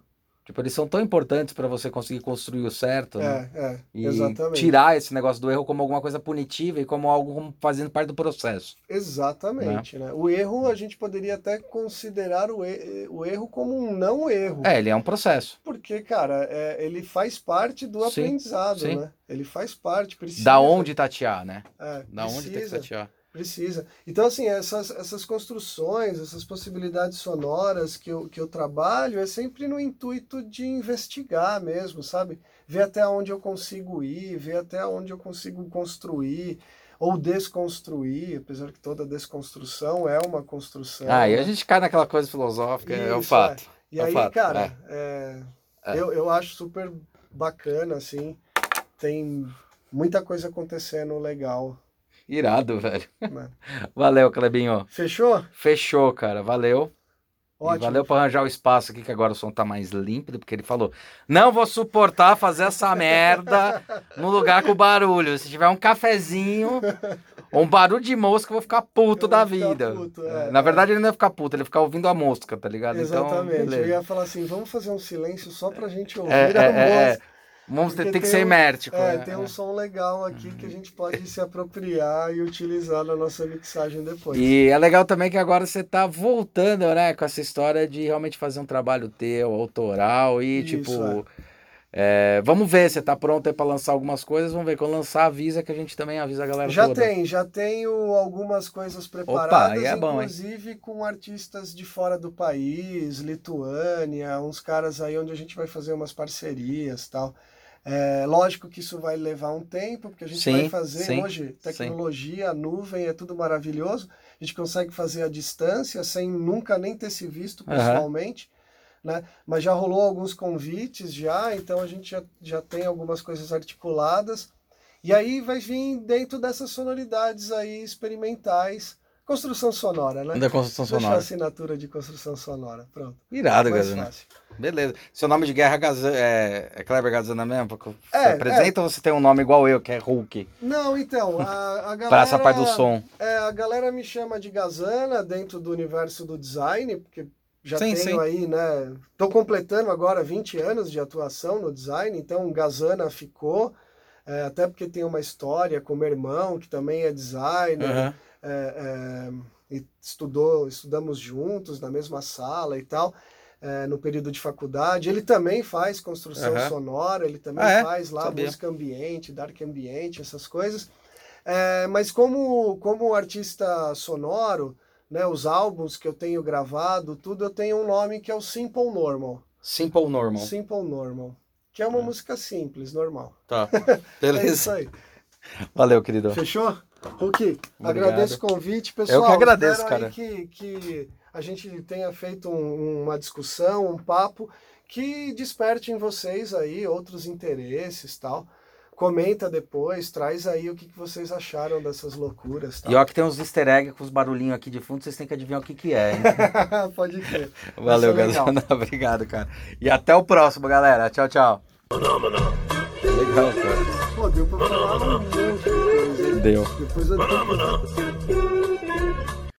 Tipo, eles são tão importantes para você conseguir construir o certo, né? é, é, E exatamente. tirar esse negócio do erro como alguma coisa punitiva e como algo fazendo parte do processo. Exatamente, né? O erro a gente poderia até considerar o, o erro como um não erro. É, ele é um processo. Porque, cara, é, ele faz parte do Sim, aprendizado, sim. né? Ele faz parte, precisa. Da onde tatear, né? É, Da onde tem que precisa, tatear. Precisa. Então, assim, essas, essas construções, essas possibilidades sonoras que eu, que eu trabalho é sempre no intuito de investigar mesmo, sabe? Ver até onde eu consigo ir, ver até onde eu consigo construir ou desconstruir, apesar que toda desconstrução é uma construção. Ah, e né? a gente cai naquela coisa filosófica, é o Isso, fato. E É um aí, fato, cara, é, É. Eu, eu acho super bacana, assim. Tem muita coisa acontecendo legal. Irado, velho. Né? Valeu, Clebinho. Fechou? Fechou, cara. Valeu. E Ótimo. valeu por arranjar o espaço aqui, que agora o som tá mais límpido, porque ele falou: não vou suportar fazer essa merda no lugar com barulho. Se tiver um cafezinho um barulho de mosca, eu vou ficar puto Eu da vida. puto, É, é, Na é. verdade, ele não ia ficar puto, ele ia ficar ouvindo a mosca, tá ligado? Exatamente. Então, eu ia falar assim, vamos fazer um silêncio só pra gente ouvir É, a é, é, é. música. Vamos ter, tem que ser mértico. É, né? tem um som legal aqui que a gente pode se apropriar e utilizar na nossa mixagem depois. E é legal também que agora você tá voltando, né, com essa história de realmente fazer um trabalho teu, autoral e Isso, tipo. é, vamos ver, você tá pronto aí pra lançar algumas coisas, vamos ver. Quando lançar, avisa que a gente também avisa a galera Já toda. tem, já tenho algumas coisas preparadas, aí é bom, hein? inclusive com artistas de fora do país, Lituânia, uns caras aí onde a gente vai fazer umas parcerias tal. É, lógico que isso vai levar um tempo, porque a gente Sim, vai fazer sim, hoje tecnologia, nuvem, é tudo maravilhoso. A gente consegue fazer à distância sem nunca nem ter se visto pessoalmente. Né? Mas já rolou alguns convites já, então a gente já, já tem algumas coisas articuladas. E aí vai vir dentro dessas sonoridades aí experimentais. Construção sonora, né? Da construção Deixa a sonora. assinatura de construção sonora. Pronto. Irado, Gazana. Beleza. Seu nome de guerra é Gazana, é, é Kleber Gazana mesmo? Porque Você É, apresenta ou você tem um nome igual eu, que é Hulk? Não, então, a, a galera. Pra essa parte do som. É, a galera me chama de Gazana dentro do universo do design, porque já Sim, tenho sim. aí, né? Tô completando agora 20 anos de atuação no design, então Gazana ficou. é, até porque tem uma história com meu irmão, que também é designer. Aham. É, é, e estudou, estudamos juntos na mesma sala e tal, é, no período de faculdade. Ele também faz construção Aham. sonora, ele também Ah, é? faz lá Sabia. música ambiente, dark ambiente, essas coisas. É, mas como, como artista sonoro, né, os álbuns que eu tenho gravado, tudo, eu tenho um nome que é o Simple Normal. Simple Normal. Simple Normal. Que é uma É. música simples, normal. Tá. É isso Beleza. aí. Valeu, querido. Fechou? Hulk, Obrigado. agradeço o convite, pessoal. Eu que agradeço, Espero cara. que, que a gente tenha feito um- uma discussão, um papo que desperte em vocês aí outros interesses tal. Comenta depois, traz aí o que, que vocês acharam dessas loucuras. Tal. E ó que tem uns easter eggs com os barulhinhos aqui de fundo, vocês têm que adivinhar o que que é, hein? Pode crer. Valeu, ser legal. galera. Obrigado, cara. E até o próximo, galera. Tchau, tchau. Legal, cara. Pô, deu pra falar um monte? Deu. Depois eu.